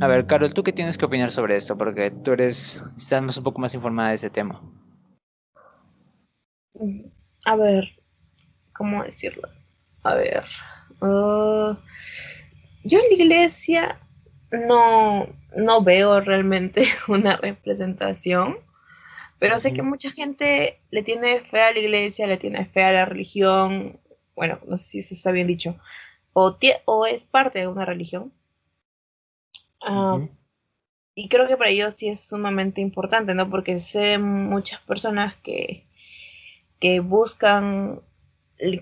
a ver, Carol, ¿tú qué tienes que opinar sobre esto? Porque tú eres, estás un poco más informada de ese tema. A ver, ¿cómo decirlo? A ver. Uh, yo en la iglesia no, no veo realmente una representación pero sé que mucha gente le tiene fe a la iglesia, le tiene fe a la religión, bueno, no sé si eso está bien dicho, o, o es parte de una religión. Ah, y creo que para ellos sí es sumamente importante, ¿no? Porque sé muchas personas que, que buscan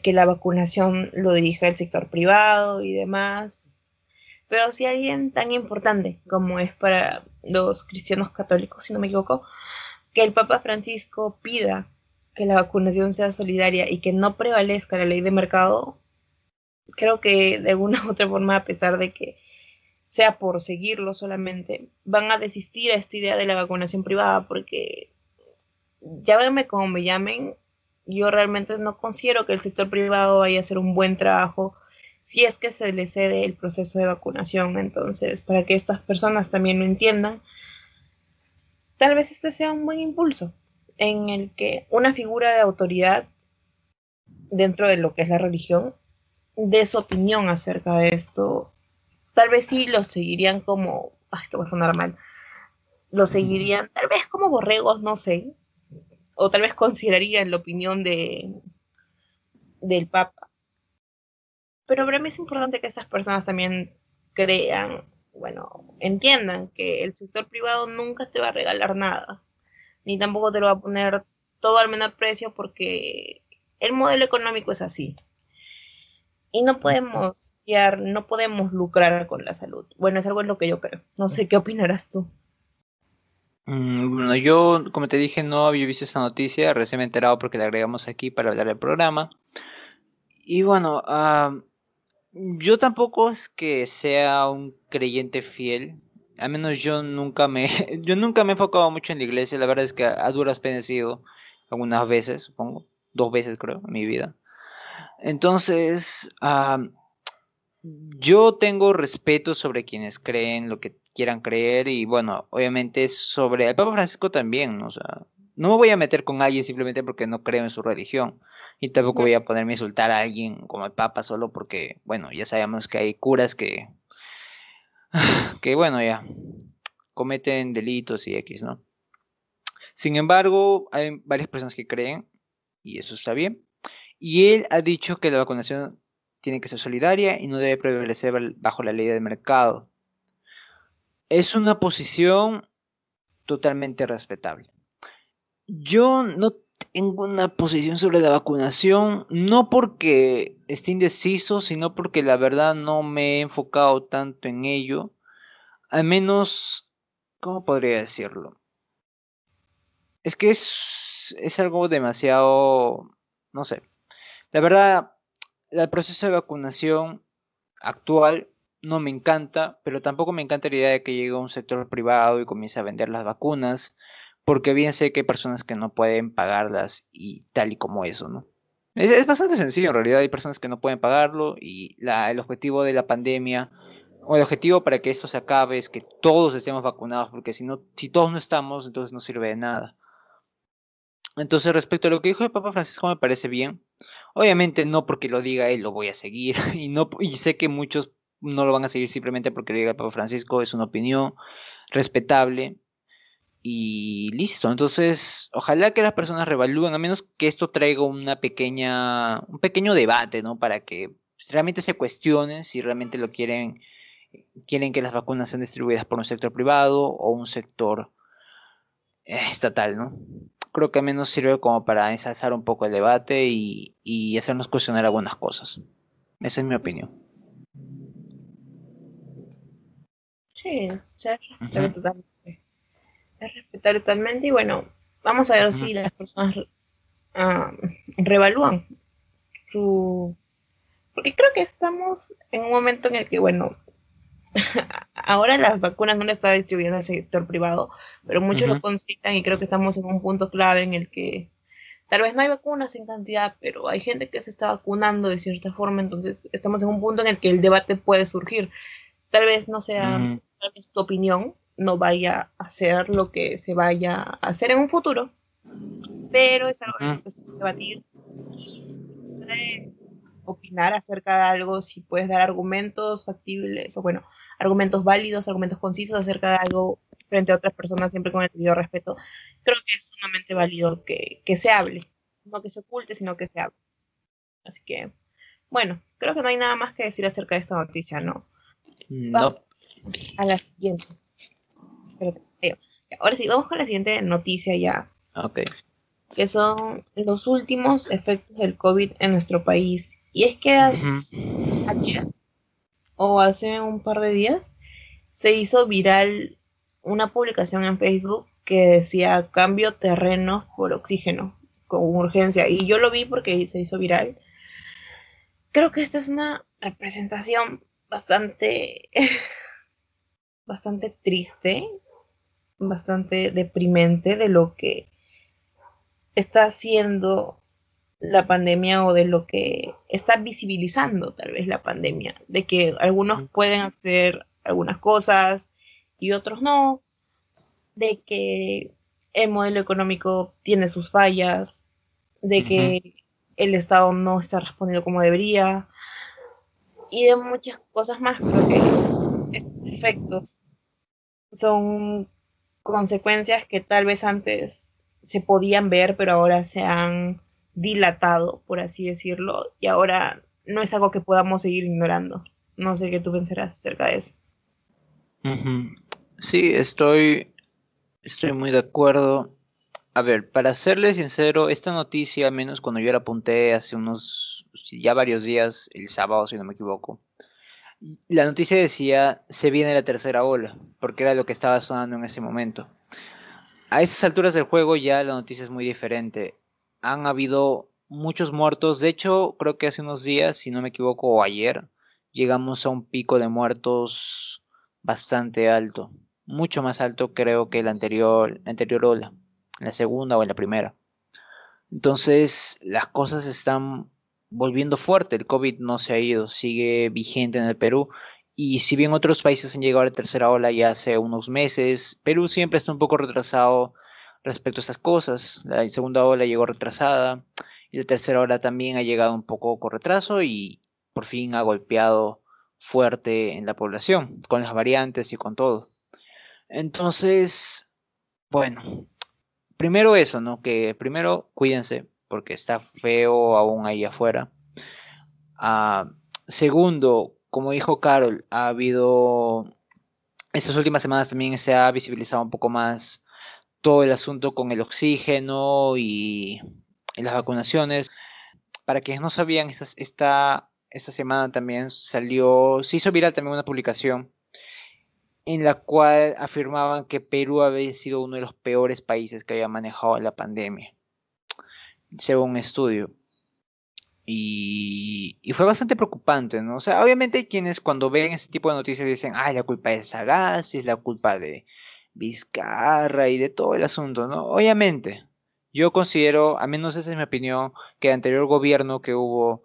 que la vacunación lo dirija el sector privado y demás. Pero si alguien tan importante como es para los cristianos católicos, si no me equivoco, que el Papa Francisco pida que la vacunación sea solidaria y que no prevalezca la ley de mercado, creo que de alguna u otra forma, a pesar de que sea por seguirlo solamente, van a desistir a esta idea de la vacunación privada porque llámenme como me llamen, yo realmente no considero que el sector privado vaya a hacer un buen trabajo si es que se le cede el proceso de vacunación. Entonces, para que estas personas también lo entiendan, Tal vez este sea un buen impulso en el que una figura de autoridad dentro de lo que es la religión dé su opinión acerca de esto. Tal vez sí lo seguirían como, esto va a sonar mal, lo seguirían tal vez como borregos, no sé, o tal vez considerarían la opinión de del Papa. Pero para mí es importante que estas personas también crean bueno, entiendan que el sector privado nunca te va a regalar nada, ni tampoco te lo va a poner todo al menor precio porque el modelo económico es así. Y no podemos no podemos lucrar con la salud. Bueno, es algo en lo que yo creo. No sé qué opinarás tú. Mm, bueno, yo, como te dije, no había visto esta noticia, recién me he enterado porque la agregamos aquí para hablar del programa. Y bueno, uh, yo tampoco es que sea un creyente fiel. Al menos yo nunca me, yo nunca me he enfocado mucho en la iglesia. La verdad es que a, duras penas he ido algunas veces, supongo, dos veces creo en mi vida. Entonces, yo tengo respeto sobre quienes creen lo que quieran creer y bueno, obviamente sobre el Papa Francisco también, o sea, no me voy a meter con alguien simplemente porque no creo en su religión. Y tampoco voy a ponerme a insultar a alguien como el Papa solo porque, bueno, ya sabemos que hay curas que, que bueno, ya cometen delitos y X, ¿no? Sin embargo, hay varias personas que creen, y eso está bien, y él ha dicho que la vacunación tiene que ser solidaria y no debe prevalecer bajo la ley del mercado. Es una posición totalmente respetable. Yo no tengo una posición sobre la vacunación, no porque esté indeciso, sino porque la verdad no me he enfocado tanto en ello. Al menos, ¿cómo podría decirlo? Es que es, es algo demasiado, no sé. La verdad, el proceso de vacunación actual no me encanta, pero tampoco me encanta la idea de que llegue un sector privado y comience a vender las vacunas porque bien sé que hay personas que no pueden pagarlas y tal y como eso, ¿no? Es, bastante sencillo, en realidad hay personas que no pueden pagarlo y la, el objetivo de la pandemia o el objetivo para que esto se acabe es que todos estemos vacunados, porque si no, si todos no estamos, entonces no sirve de nada. Entonces, respecto a lo que dijo el Papa Francisco, me parece bien. Obviamente no porque lo diga él lo voy a seguir y no y sé que muchos no lo van a seguir simplemente porque lo diga el Papa Francisco, es una opinión respetable y listo. Entonces, ojalá que las personas revalúen, a menos que esto traiga una pequeña un pequeño debate, ¿no? Para que realmente se cuestionen si realmente lo quieren quieren que las vacunas sean distribuidas por un sector privado o un sector eh, estatal, ¿no? Creo que al menos sirve como para ensalzar un poco el debate y, hacernos cuestionar algunas cosas. Esa es mi opinión. Sí, es respetable totalmente. Es respetable totalmente y bueno, vamos a ver si las personas uh, revalúan su porque creo que estamos en un momento en el que, bueno, ahora las vacunas no las está distribuyendo el sector privado, pero muchos lo concitan y creo que estamos en un punto clave en el que tal vez no hay vacunas en cantidad, pero hay gente que se está vacunando de cierta forma, entonces estamos en un punto en el que el debate puede surgir. Tal vez no sea, tal vez tu opinión no vaya a ser lo que se vaya a hacer en un futuro, pero es algo que se puede debatir y se puede opinar acerca de algo, si puedes dar argumentos factibles o bueno, argumentos válidos, argumentos concisos acerca de algo frente a otras personas, siempre con el debido respeto, creo que es sumamente válido que, se hable, no que se oculte, sino que se hable. Así que, bueno, creo que no hay nada más que decir acerca de esta noticia, ¿no? No. a la siguiente. Ahora sí, vamos con la siguiente noticia ya. Ok. Que son los últimos efectos del COVID en nuestro país. Y es que ayer o hace un par de días se hizo viral una publicación en Facebook que decía cambio terrenos por oxígeno con urgencia. Y yo lo vi porque se hizo viral. Creo que esta es una representación bastante, bastante triste, bastante deprimente de lo que está haciendo la pandemia o de lo que está visibilizando tal vez la pandemia, de que algunos pueden hacer algunas cosas y otros no, de que el modelo económico tiene sus fallas, de que el Estado no está respondiendo como debería. Y de muchas cosas más. Creo que estos efectos son consecuencias que tal vez antes se podían ver, pero ahora se han dilatado, por así decirlo, y ahora no es algo que podamos seguir ignorando. No sé qué tú pensarás acerca de eso. Sí, estoy, estoy muy de acuerdo. A ver, para serle sincero, esta noticia, menos cuando yo la apunté hace unos, ya varios días, el sábado, si no me equivoco, la noticia decía, se viene la tercera ola, porque era lo que estaba sonando en ese momento. A esas alturas del juego ya la noticia es muy diferente han habido muchos muertos. De hecho, creo que hace unos días, si no me equivoco, o ayer, llegamos a un pico de muertos bastante alto. Mucho más alto creo que el anterior, la anterior ola, la segunda o la primera. Entonces, las cosas están volviendo fuerte. El COVID no se ha ido, sigue vigente en el Perú. Y si bien otros países han llegado a la tercera ola ya hace unos meses, Perú siempre está un poco retrasado respecto a estas cosas. La segunda ola llegó retrasada y la tercera ola también ha llegado un poco con retraso y por fin ha golpeado fuerte en la población, con las variantes y con todo. Entonces, bueno, primero eso, ¿no? Que primero cuídense, porque está feo aún ahí afuera. Ah, segundo, como dijo Carol, ha habido, estas últimas semanas también se ha visibilizado un poco más todo el asunto con el oxígeno y, las vacunaciones. Para quienes no sabían, esta, esta, esta semana también salió, se hizo viral también una publicación en la cual afirmaban que Perú había sido uno de los peores países que había manejado la pandemia, según un estudio. Y, y, fue bastante preocupante, ¿no? O sea, obviamente quienes cuando ven ese tipo de noticias dicen, ay, la culpa es Sagaz, es la culpa de, Vizcarra y de todo el asunto, ¿no? Obviamente, yo considero, a menos esa es mi opinión, que el anterior gobierno que hubo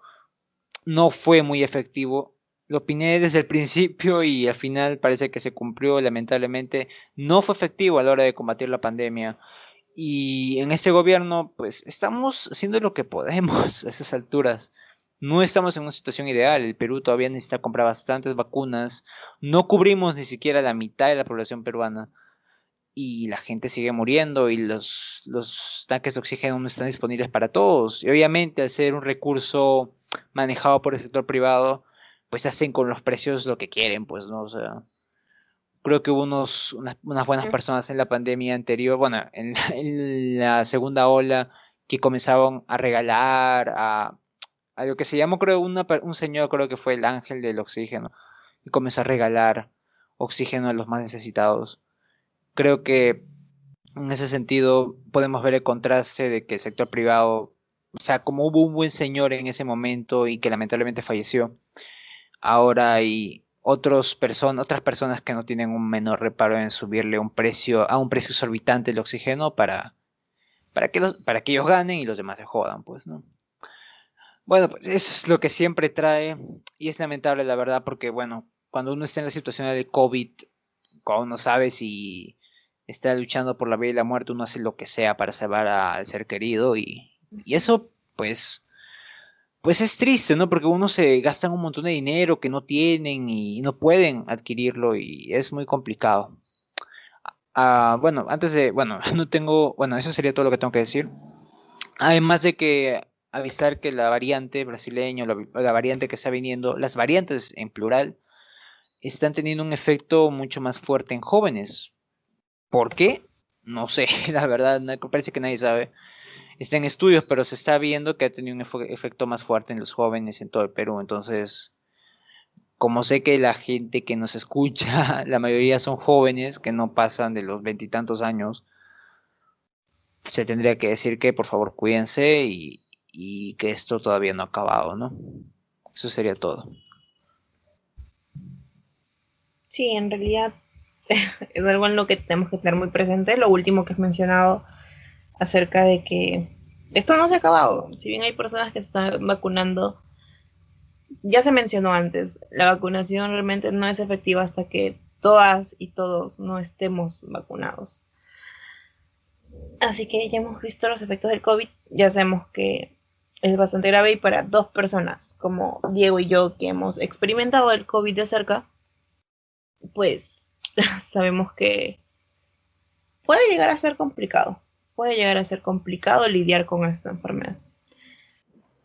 no fue muy efectivo. lo opiné desde el principio y al final parece que se cumplió, lamentablemente. No fue efectivo a la hora de combatir la pandemia. Y en este gobierno, pues estamos haciendo lo que podemos a esas alturas. No estamos en una situación ideal. El Perú todavía necesita comprar bastantes vacunas. No cubrimos ni siquiera la mitad de la población peruana. Y la gente sigue muriendo y los, los tanques de oxígeno no están disponibles para todos. Y obviamente al ser un recurso manejado por el sector privado, pues hacen con los precios lo que quieren, pues, ¿no? O sea, creo que hubo unos, unas, buenas personas en la pandemia anterior, bueno, en, la segunda ola, que comenzaban a regalar a, a lo que se llamó, creo, una, un señor, creo que fue el ángel del oxígeno, y comenzó a regalar oxígeno a los más necesitados. Creo que en ese sentido podemos ver el contraste de que el sector privado, o sea, como hubo un buen señor en ese momento y que lamentablemente falleció, ahora hay otras personas que no tienen un menor reparo en subirle un precio a un precio exorbitante el oxígeno para, para, que los, para que ellos ganen y los demás se jodan, pues, ¿no? Bueno, pues eso es lo que siempre trae y es lamentable, la verdad, porque, bueno, cuando uno está en la situación de COVID, cuando uno sabe si está luchando por la vida y la muerte, uno hace lo que sea para salvar al ser querido y, y eso, pues, pues es triste, ¿no? Porque uno se gastan un montón de dinero que no tienen y no pueden adquirirlo y es muy complicado. Ah, bueno, antes de, bueno, no tengo, bueno, eso sería todo lo que tengo que decir. Además de que avisar que la variante brasileña, la, la variante que está viniendo, las variantes en plural, están teniendo un efecto mucho más fuerte en jóvenes. ¿Por qué? No sé, la verdad, parece que nadie sabe está en estudios, pero se está viendo que ha tenido un efecto más fuerte en los jóvenes en todo el Perú. Entonces, como sé que la gente que nos escucha, la mayoría son jóvenes que no pasan de los veintitantos años, se tendría que decir que por favor cuídense y, y que esto todavía no ha acabado, ¿no? Eso sería todo. Sí, en realidad es algo en lo que tenemos que tener muy presente. Lo último que has mencionado acerca de que esto no se ha acabado. Si bien hay personas que se están vacunando, ya se mencionó antes, la vacunación realmente no es efectiva hasta que todas y todos no estemos vacunados. Así que ya hemos visto los efectos del COVID, ya sabemos que es bastante grave y para dos personas como Diego y yo que hemos experimentado el COVID de cerca, pues sabemos que puede llegar a ser complicado puede llegar a ser complicado lidiar con esta enfermedad.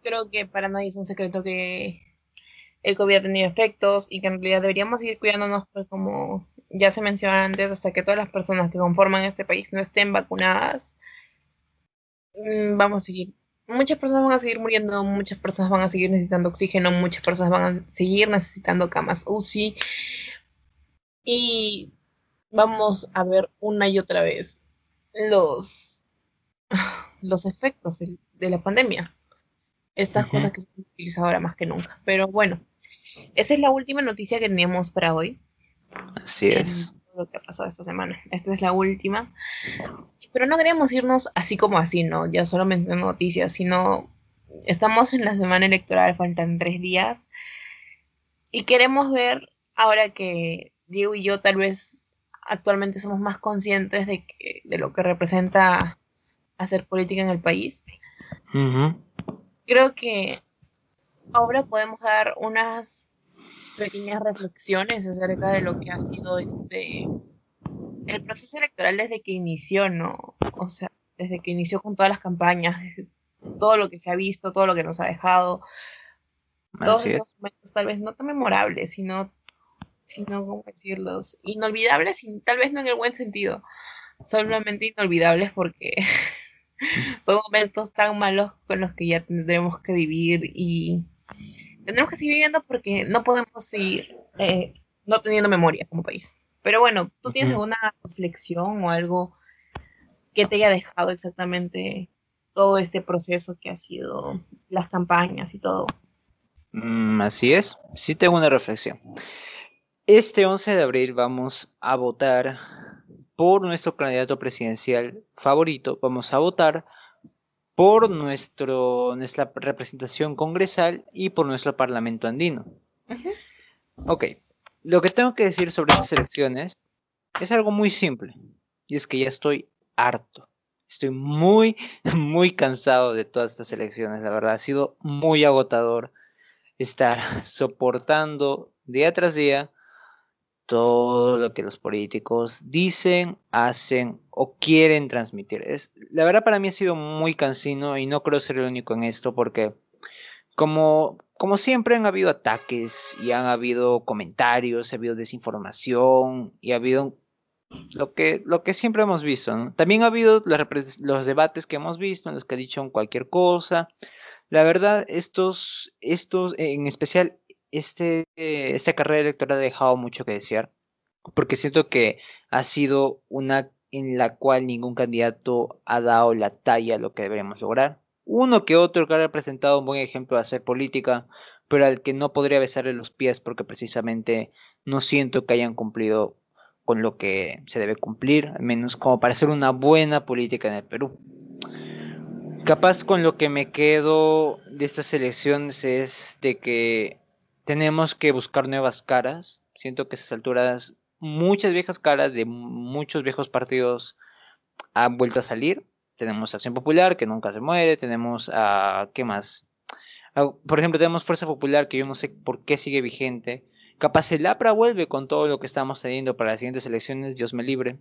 Creo que para nadie es un secreto que el COVID ha tenido efectos y que en realidad deberíamos seguir cuidándonos, pues como ya se mencionó antes, hasta que todas las personas que conforman este país no estén vacunadas, mm, vamos a seguir. Muchas personas van a seguir muriendo, muchas personas van a seguir necesitando oxígeno, muchas personas van a seguir necesitando camas UCI. Y vamos a ver una y otra vez los los efectos de, la pandemia. Estas cosas que se utilizan ahora más que nunca. Pero bueno, esa es la última noticia que teníamos para hoy. Así es. Lo que ha pasado esta semana. Esta es la última. Pero no queríamos irnos así como así, ¿no? Ya solo mencionando noticias, sino estamos en la semana electoral, faltan tres días. Y queremos ver, ahora que Diego y yo tal vez actualmente somos más conscientes de, que, de lo que representa hacer política en el país. Creo que ahora podemos dar unas pequeñas reflexiones acerca de lo que ha sido este el proceso electoral desde que inició, ¿no? O sea, desde que inició con todas las campañas, todo lo que se ha visto, todo lo que nos ha dejado, todos esos momentos tal vez no tan memorables, sino, sino, ¿cómo decirlos? Inolvidables, y tal vez no en el buen sentido, solamente inolvidables porque son momentos tan malos con los que ya tendremos que vivir y tendremos que seguir viviendo porque no podemos seguir eh, no teniendo memoria como país. Pero bueno, ¿tú tienes alguna reflexión o algo que te haya dejado exactamente todo este proceso que ha sido las campañas y todo? Mm, así es, sí tengo una reflexión. Este 11 de abril vamos a votar por nuestro candidato presidencial favorito, vamos a votar por nuestro, nuestra representación congresal y por nuestro parlamento andino. Ok, lo que tengo que decir sobre estas elecciones es algo muy simple. Y es que ya estoy harto. Estoy muy, muy cansado de todas estas elecciones. La verdad, ha sido muy agotador estar soportando día tras día todo lo que los políticos dicen, hacen o quieren transmitir. Es, la verdad para mí ha sido muy cansino y no creo ser el único en esto porque como, como siempre han habido ataques y han habido comentarios, ha habido desinformación y ha habido lo que, lo que siempre hemos visto. También ha habido los, los, debates que hemos visto en los que ha dicho cualquier cosa. La verdad, estos, estos en especial este, esta carrera electoral ha dejado mucho que desear, porque siento que ha sido una en la cual ningún candidato ha dado la talla a lo que deberíamos lograr. Uno que otro que ha representado un buen ejemplo de hacer política, pero al que no podría besarle los pies porque precisamente no siento que hayan cumplido con lo que se debe cumplir, al menos como para hacer una buena política en el Perú. Capaz con lo que me quedo de estas elecciones es de que tenemos que buscar nuevas caras. Siento que a esas alturas muchas viejas caras de muchos viejos partidos han vuelto a salir. Tenemos Acción Popular, que nunca se muere. Tenemos a... ¿Qué más? por ejemplo, tenemos Fuerza Popular, que yo no sé por qué sigue vigente. Capaz el APRA vuelve con todo lo que estamos teniendo para las siguientes elecciones, Dios me libre.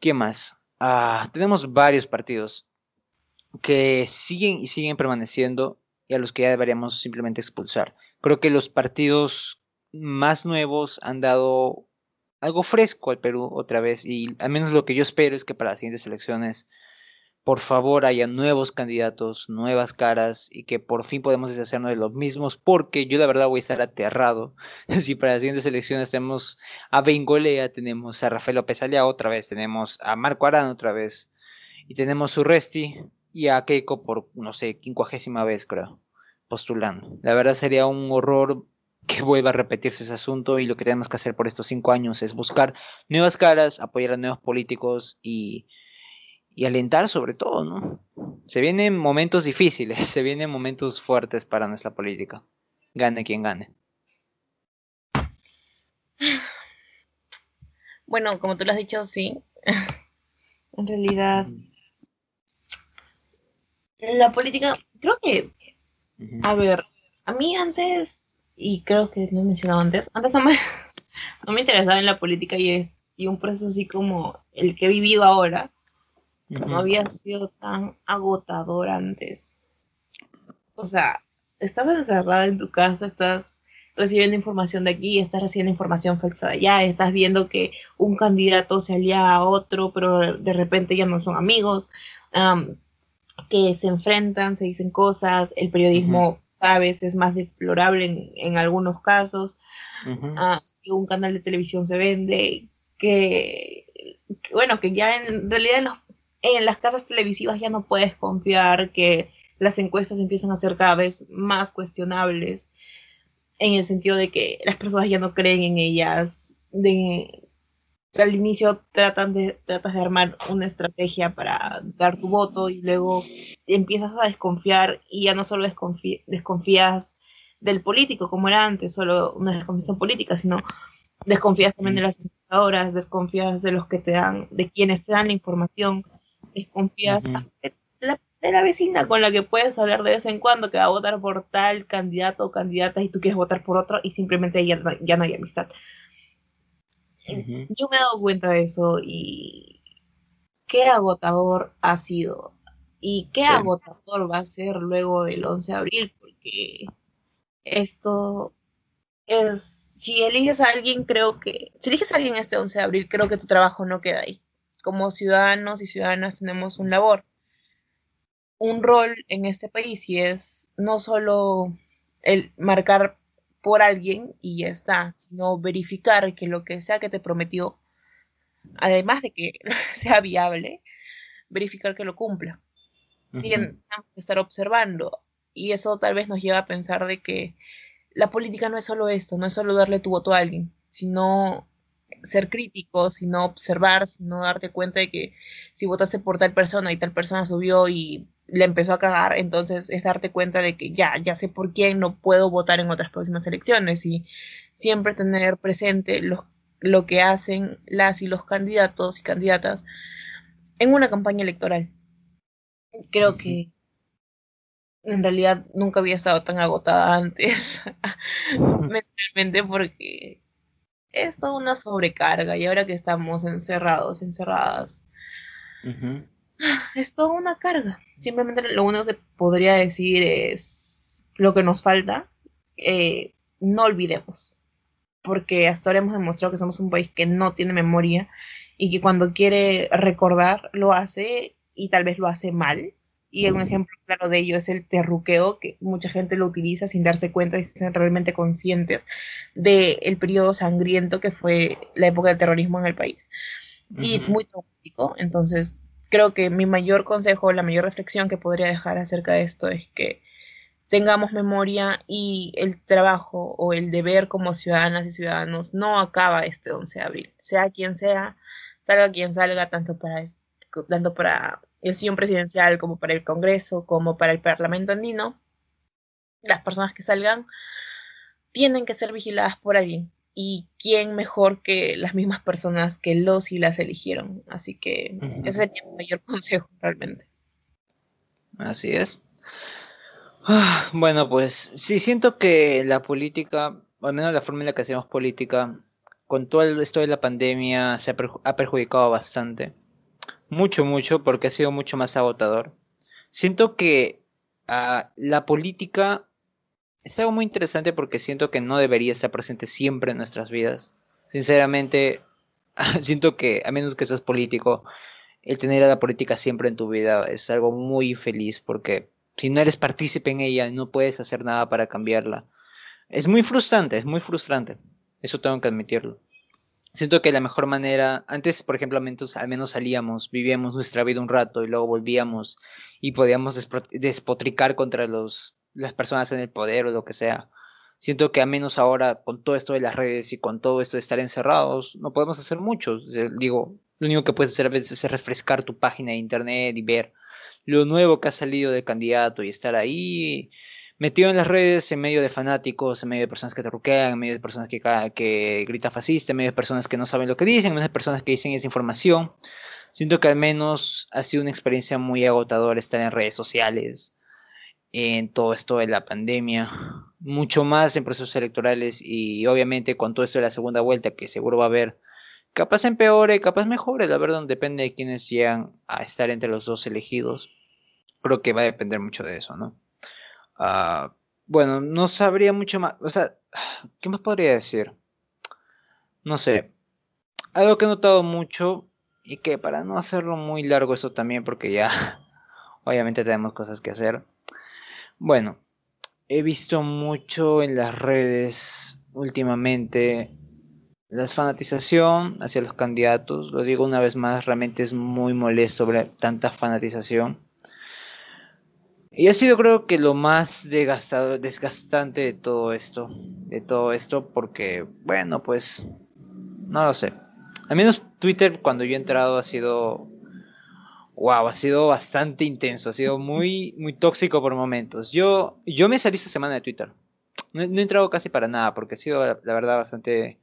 ¿Qué más? Ah, tenemos varios partidos que siguen y siguen permaneciendo y a los que ya deberíamos simplemente expulsar. Creo que los partidos más nuevos han dado algo fresco al Perú otra vez y al menos lo que yo espero es que para las siguientes elecciones por favor haya nuevos candidatos, nuevas caras y que por fin podemos deshacernos de los mismos porque yo la verdad voy a estar aterrado. Si para las siguientes elecciones tenemos a Bengolea, tenemos a Rafael López Alea otra vez, tenemos a Marco Arán otra vez y tenemos a Urresti y a Keiko por no sé, quincuagésima vez creo postulando. La verdad sería un horror que vuelva a repetirse ese asunto y lo que tenemos que hacer por estos cinco años es buscar nuevas caras, apoyar a nuevos políticos y, y alentar sobre todo, ¿no? Se vienen momentos difíciles, se vienen momentos fuertes para nuestra política. Gane quien gane. Bueno, como tú lo has dicho, sí. en realidad, la política, creo que a ver, a mí antes, y creo que no he mencionado antes, antes no me, no me interesaba en la política y, es, y un proceso así como el que he vivido ahora, no había sido tan agotador antes. O sea, estás encerrada en tu casa, estás recibiendo información de aquí, estás recibiendo información falsa de allá, estás viendo que un candidato se alía a otro, pero de repente ya no son amigos que se enfrentan, se dicen cosas, el periodismo a veces es más deplorable en, algunos casos, ah, que un canal de televisión se vende, que, bueno, que ya en realidad en, en las casas televisivas ya no puedes confiar, que las encuestas empiezan a ser cada vez más cuestionables, en el sentido de que las personas ya no creen en ellas, de, al inicio tratan de, tratas de armar una estrategia para dar tu voto y luego empiezas a desconfiar y ya no solo desconfías del político como era antes, solo una desconfianza política, sino desconfías también de las encuestadoras, desconfías de los que te dan, de quienes te dan la información, desconfías de, la, vecina con la que puedes hablar de vez en cuando que va a votar por tal candidato o candidata y tú quieres votar por otro y simplemente ya ya no hay amistad. Yo me he dado cuenta de eso y qué agotador ha sido y qué agotador va a ser luego del 11 de abril, porque esto es, si eliges a alguien, creo que, si eliges a alguien este 11 de abril, creo que tu trabajo no queda ahí. Como ciudadanos y ciudadanas tenemos un labor, un rol en este país y es no solo el marcar por alguien y ya está, sino verificar que lo que sea que te prometió, además de que sea viable, verificar que lo cumpla. Tenemos que estar observando y eso tal vez nos lleva a pensar de que la política no es solo esto, no es solo darle tu voto a alguien, sino ser crítico, sino observar, sino darte cuenta de que si votaste por tal persona y tal persona subió y le empezó a cagar, entonces es darte cuenta de que ya, ya sé por quién no puedo votar en otras próximas elecciones y siempre tener presente lo que hacen las y los candidatos y candidatas en una campaña electoral. Creo que en realidad nunca había estado tan agotada antes mentalmente porque es toda una sobrecarga y ahora que estamos encerrados, encerradas, es toda una carga. Simplemente lo único que podría decir es lo que nos falta, eh, no olvidemos, porque hasta ahora hemos demostrado que somos un país que no tiene memoria y que cuando quiere recordar lo hace y tal vez lo hace mal. Y un ejemplo claro de ello es el terruqueo, que mucha gente lo utiliza sin darse cuenta y ser realmente conscientes del periodo sangriento que fue la época del terrorismo en el país. Y muy tóxico. Entonces, creo que mi mayor consejo, la mayor reflexión que podría dejar acerca de esto es que tengamos memoria y el trabajo o el deber como ciudadanas y ciudadanos no acaba este 11 de abril, sea quien sea, salga quien salga, tanto para, tanto para el sillón presidencial como para el Congreso, como para el Parlamento andino, las personas que salgan tienen que ser vigiladas por alguien. Y quién mejor que las mismas personas que los y las eligieron. Así que ese sería mi mayor consejo realmente. Así es. Ah, bueno, pues sí, siento que la política, o al menos la forma en la que hacemos política, con todo esto de la pandemia se ha, perjudicado bastante. Mucho, mucho, porque ha sido mucho más agotador. Siento que ah, la política es algo muy interesante porque siento que no debería estar presente siempre en nuestras vidas. Sinceramente, siento que a menos que seas político, el tener a la política siempre en tu vida es algo muy feliz porque si no eres partícipe en ella, no puedes hacer nada para cambiarla. Es muy frustrante, es muy frustrante. Eso tengo que admitirlo. Siento que la mejor manera, antes, por ejemplo, al menos salíamos, vivíamos nuestra vida un rato y luego volvíamos y podíamos despotricar contra los, las personas en el poder o lo que sea. Siento que al menos ahora, con todo esto de las redes y con todo esto de estar encerrados, no podemos hacer mucho. Digo, lo único que puedes hacer a veces es refrescar tu página de internet y ver lo nuevo que ha salido del candidato y estar ahí metido en las redes en medio de fanáticos, en medio de personas que te en medio de personas que, que gritan fascista, en medio de personas que no saben lo que dicen, en medio de personas que dicen esa información. Siento que al menos ha sido una experiencia muy agotadora estar en redes sociales, en todo esto de la pandemia, mucho más en procesos electorales y obviamente con todo esto de la segunda vuelta que seguro va a haber, capaz empeore, capaz mejore, la verdad depende de quienes llegan a estar entre los dos elegidos. Creo que va a depender mucho de eso, ¿no? Ah, bueno, no sabría mucho más. O sea, ¿qué más podría decir? No sé. Algo que he notado mucho y que para no hacerlo muy largo eso también, porque ya obviamente tenemos cosas que hacer. Bueno, he visto mucho en las redes últimamente la fanatización hacia los candidatos. Lo digo una vez más, realmente es muy molesto ver tanta fanatización. Y ha sido creo que lo más desgastado, desgastante de todo esto, de todo esto, porque, bueno, pues, no lo sé. Al menos Twitter cuando yo he entrado ha sido, wow, ha sido bastante intenso, ha sido muy, muy tóxico por momentos. Yo, yo me salí esta semana de Twitter. No, he entrado casi para nada, porque ha sido, la verdad, bastante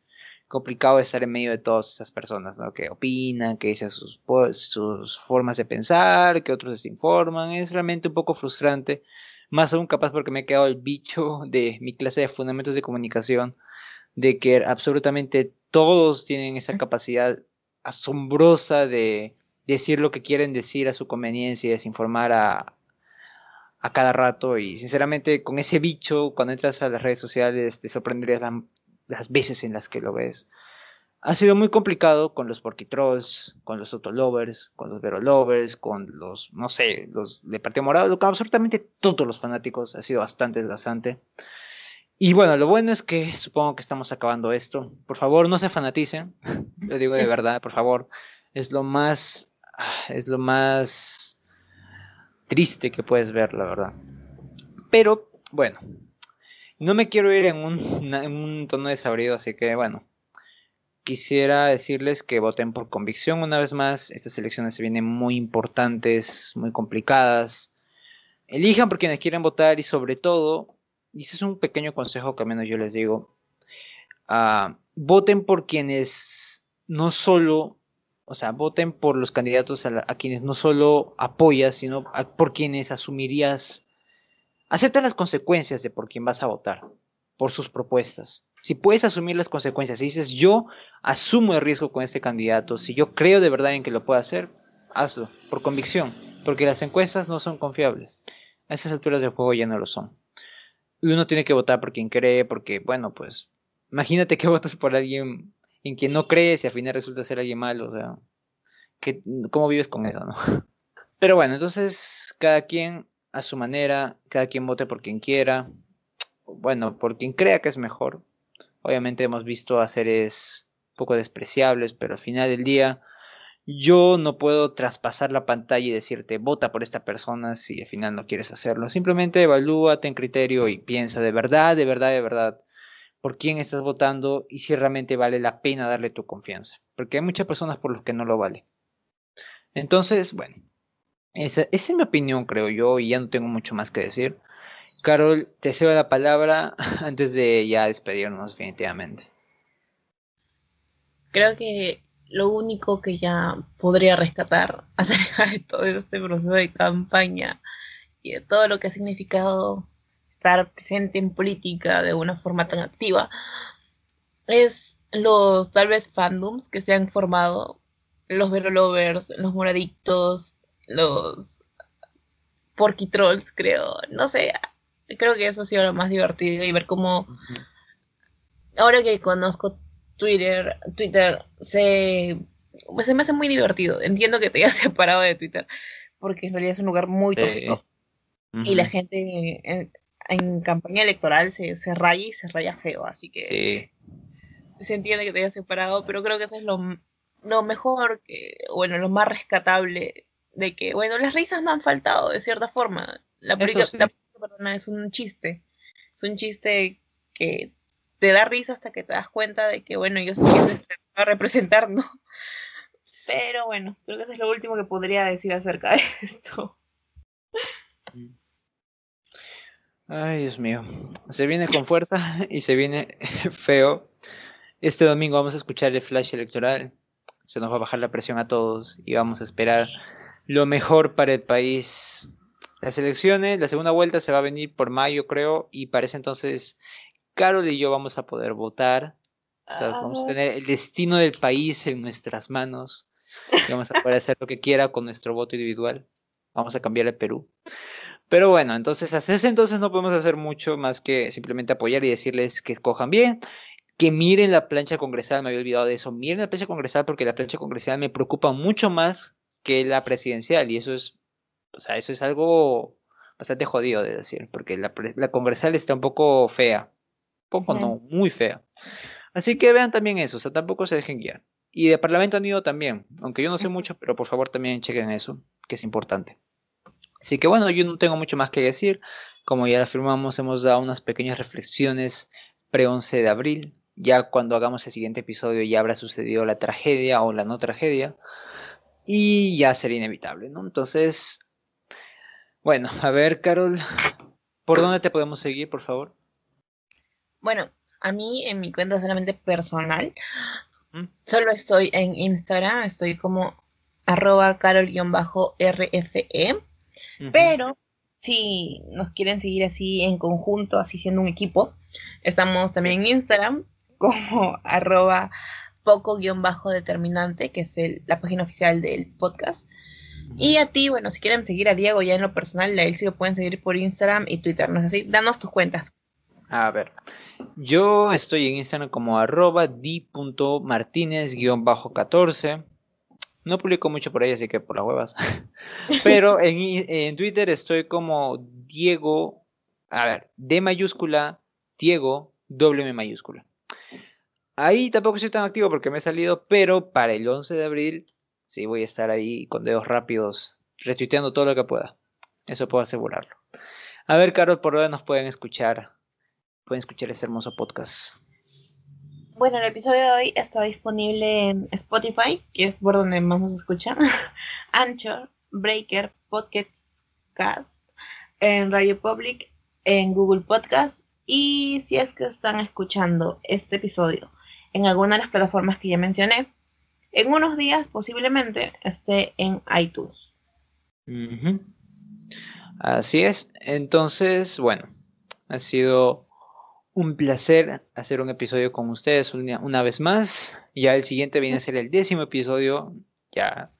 complicado estar en medio de todas esas personas, ¿no? Que opinan, que dicen sus, sus formas de pensar, que otros desinforman. Es realmente un poco frustrante. Más aún capaz porque me he quedado el bicho de mi clase de fundamentos de comunicación, de que absolutamente todos tienen esa capacidad asombrosa de decir lo que quieren decir a su conveniencia y desinformar a, a cada rato. Y sinceramente, con ese bicho, cuando entras a las redes sociales, te sorprenderías la las veces en las que lo ves. Ha sido muy complicado con los Porky-Trolls, con los Autolovers, con los Vero-Lovers, con los, no sé, los de Partido Morado, con absolutamente todos los fanáticos. Ha sido bastante desgastante. Y bueno, lo bueno es que supongo que estamos acabando esto. Por favor, no se fanaticen. Lo digo de verdad, por favor. Es lo más. Es lo más triste que puedes ver, la verdad. Pero, bueno, no me quiero ir en un, tono desabrido, así que bueno. quisiera decirles que voten por convicción una vez más. Estas elecciones se vienen muy importantes, muy complicadas. Elijan por quienes quieren votar y sobre todo, y ese es un pequeño consejo que al menos yo les digo, uh, voten por quienes no solo, o sea, voten por los candidatos a, quienes no solo apoyas, sino por quienes asumirías, acepta las consecuencias de por quién vas a votar, por sus propuestas si puedes asumir las consecuencias, si dices yo asumo el riesgo con este candidato, si yo creo de verdad en que lo pueda hacer, hazlo, por convicción, porque las encuestas no son confiables. A esas alturas del juego ya no lo son. Y uno tiene que votar por quien cree, porque, bueno, pues, imagínate que votas por alguien en quien no crees y al final resulta ser alguien malo, o sea, ¿cómo vives con eso, no? Pero bueno, entonces, cada quien a su manera, cada quien vote por quien quiera, bueno, por quien crea que es mejor, Obviamente hemos visto a seres poco despreciables, pero al final del día yo no puedo traspasar la pantalla y decirte vota por esta persona si al final no quieres hacerlo. Simplemente evalúate en criterio y piensa de verdad, de verdad, de verdad por quién estás votando y si realmente vale la pena darle tu confianza. Porque hay muchas personas por las que no lo vale. Entonces, bueno, esa, esa es mi opinión, creo yo, y ya no tengo mucho más que decir. Carol, te cedo la palabra antes de ya despedirnos definitivamente. Creo que lo único que ya podría rescatar acerca de todo este proceso de campaña y de todo lo que ha significado estar presente en política de una forma tan activa es los tal vez fandoms que se han formado, los Lovers, los moradictos, los porky trolls, creo, no sé, creo que eso ha sido lo más divertido y ver cómo ahora que conozco Twitter, Twitter se, pues se me hace muy divertido. Entiendo que te hayas separado de Twitter porque en realidad es un lugar muy tóxico. Y la gente en, campaña electoral se, se, raya y se raya feo, así que se entiende que te hayas separado, pero creo que eso es lo, lo mejor, que, bueno, lo más rescatable de que, bueno, las risas no han faltado de cierta forma. La, la es un chiste. Es un chiste que te da risa hasta que te das cuenta de que, bueno, yo soy quien a representar, ¿no? Pero bueno, creo que eso es lo último que podría decir acerca de esto. Ay, Dios mío. Se viene con fuerza y se viene feo. Este domingo vamos a escuchar el flash electoral. Se nos va a bajar la presión a todos y vamos a esperar lo mejor para el país las elecciones, la segunda vuelta se va a venir por mayo, creo, y parece entonces Carol y yo vamos a poder votar. vamos a ah. tener el destino del país en nuestras manos. Y vamos a poder hacer lo que quiera con nuestro voto individual. Vamos a cambiar el Perú. Pero bueno, entonces hasta ese entonces no podemos hacer mucho más que simplemente apoyar y decirles que escojan bien, que miren la plancha congresal, me había olvidado de eso, miren la plancha congresal porque la plancha congresal me preocupa mucho más que la presidencial y eso es o sea, eso es algo bastante jodido de decir, porque la, la congresal está un poco fea. Un poco no, muy fea. Así que vean también eso, o sea, tampoco se dejen guiar. Y de Parlamento han ido también, aunque yo no sé mucho, pero por favor también chequen eso, que es importante. Así que bueno, yo no tengo mucho más que decir. Como ya afirmamos, hemos dado unas pequeñas reflexiones pre-11 de abril. Ya cuando hagamos el siguiente episodio ya habrá sucedido la tragedia o la no tragedia. Y ya sería inevitable, ¿no? Entonces, bueno, a ver, Carol, ¿por dónde te podemos seguir, por favor? Bueno, a mí en mi cuenta solamente personal, ¿Mm? solo estoy en Instagram, estoy como arroba carol-rfe, pero si nos quieren seguir así en conjunto, así siendo un equipo, estamos también en Instagram como arroba poco-determinante, que es la página oficial del podcast. Y a ti, bueno, si quieren seguir a Diego ya en lo personal, a él sí lo pueden seguir por Instagram y Twitter, ¿no es así? Danos tus cuentas. A ver, yo estoy en Instagram como arroba di.martínez-14. No publico mucho por ahí, así que por las huevas. Pero en, en, Twitter estoy como Diego, a ver, D mayúscula, Diego, doble M mayúscula. Ahí tampoco estoy tan activo porque me he salido, pero para el 11 de abril Sí, voy a estar ahí con dedos rápidos, retuiteando todo lo que pueda. Eso puedo asegurarlo. A ver, Carol, ¿por dónde nos pueden escuchar? Pueden escuchar este hermoso podcast. bueno, el episodio de hoy está disponible en Spotify, que es por donde más nos escuchan, Anchor, Breaker, Podcast Cast, en Radio Public, en Google Podcast y si es que están escuchando este episodio en alguna de las plataformas que ya mencioné, en unos días posiblemente esté en iTunes. Así es. Entonces, bueno, ha sido un placer hacer un episodio con ustedes una, vez más. Ya el siguiente viene a ser el décimo episodio. Ya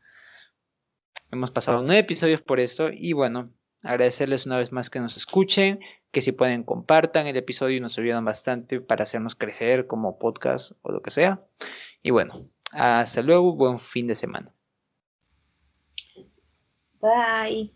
hemos pasado nueve episodios por esto. Y bueno, agradecerles una vez más que nos escuchen, que si pueden compartan el episodio nos ayudan bastante para hacernos crecer como podcast o lo que sea. Y bueno, hasta luego, buen fin de semana. Bye.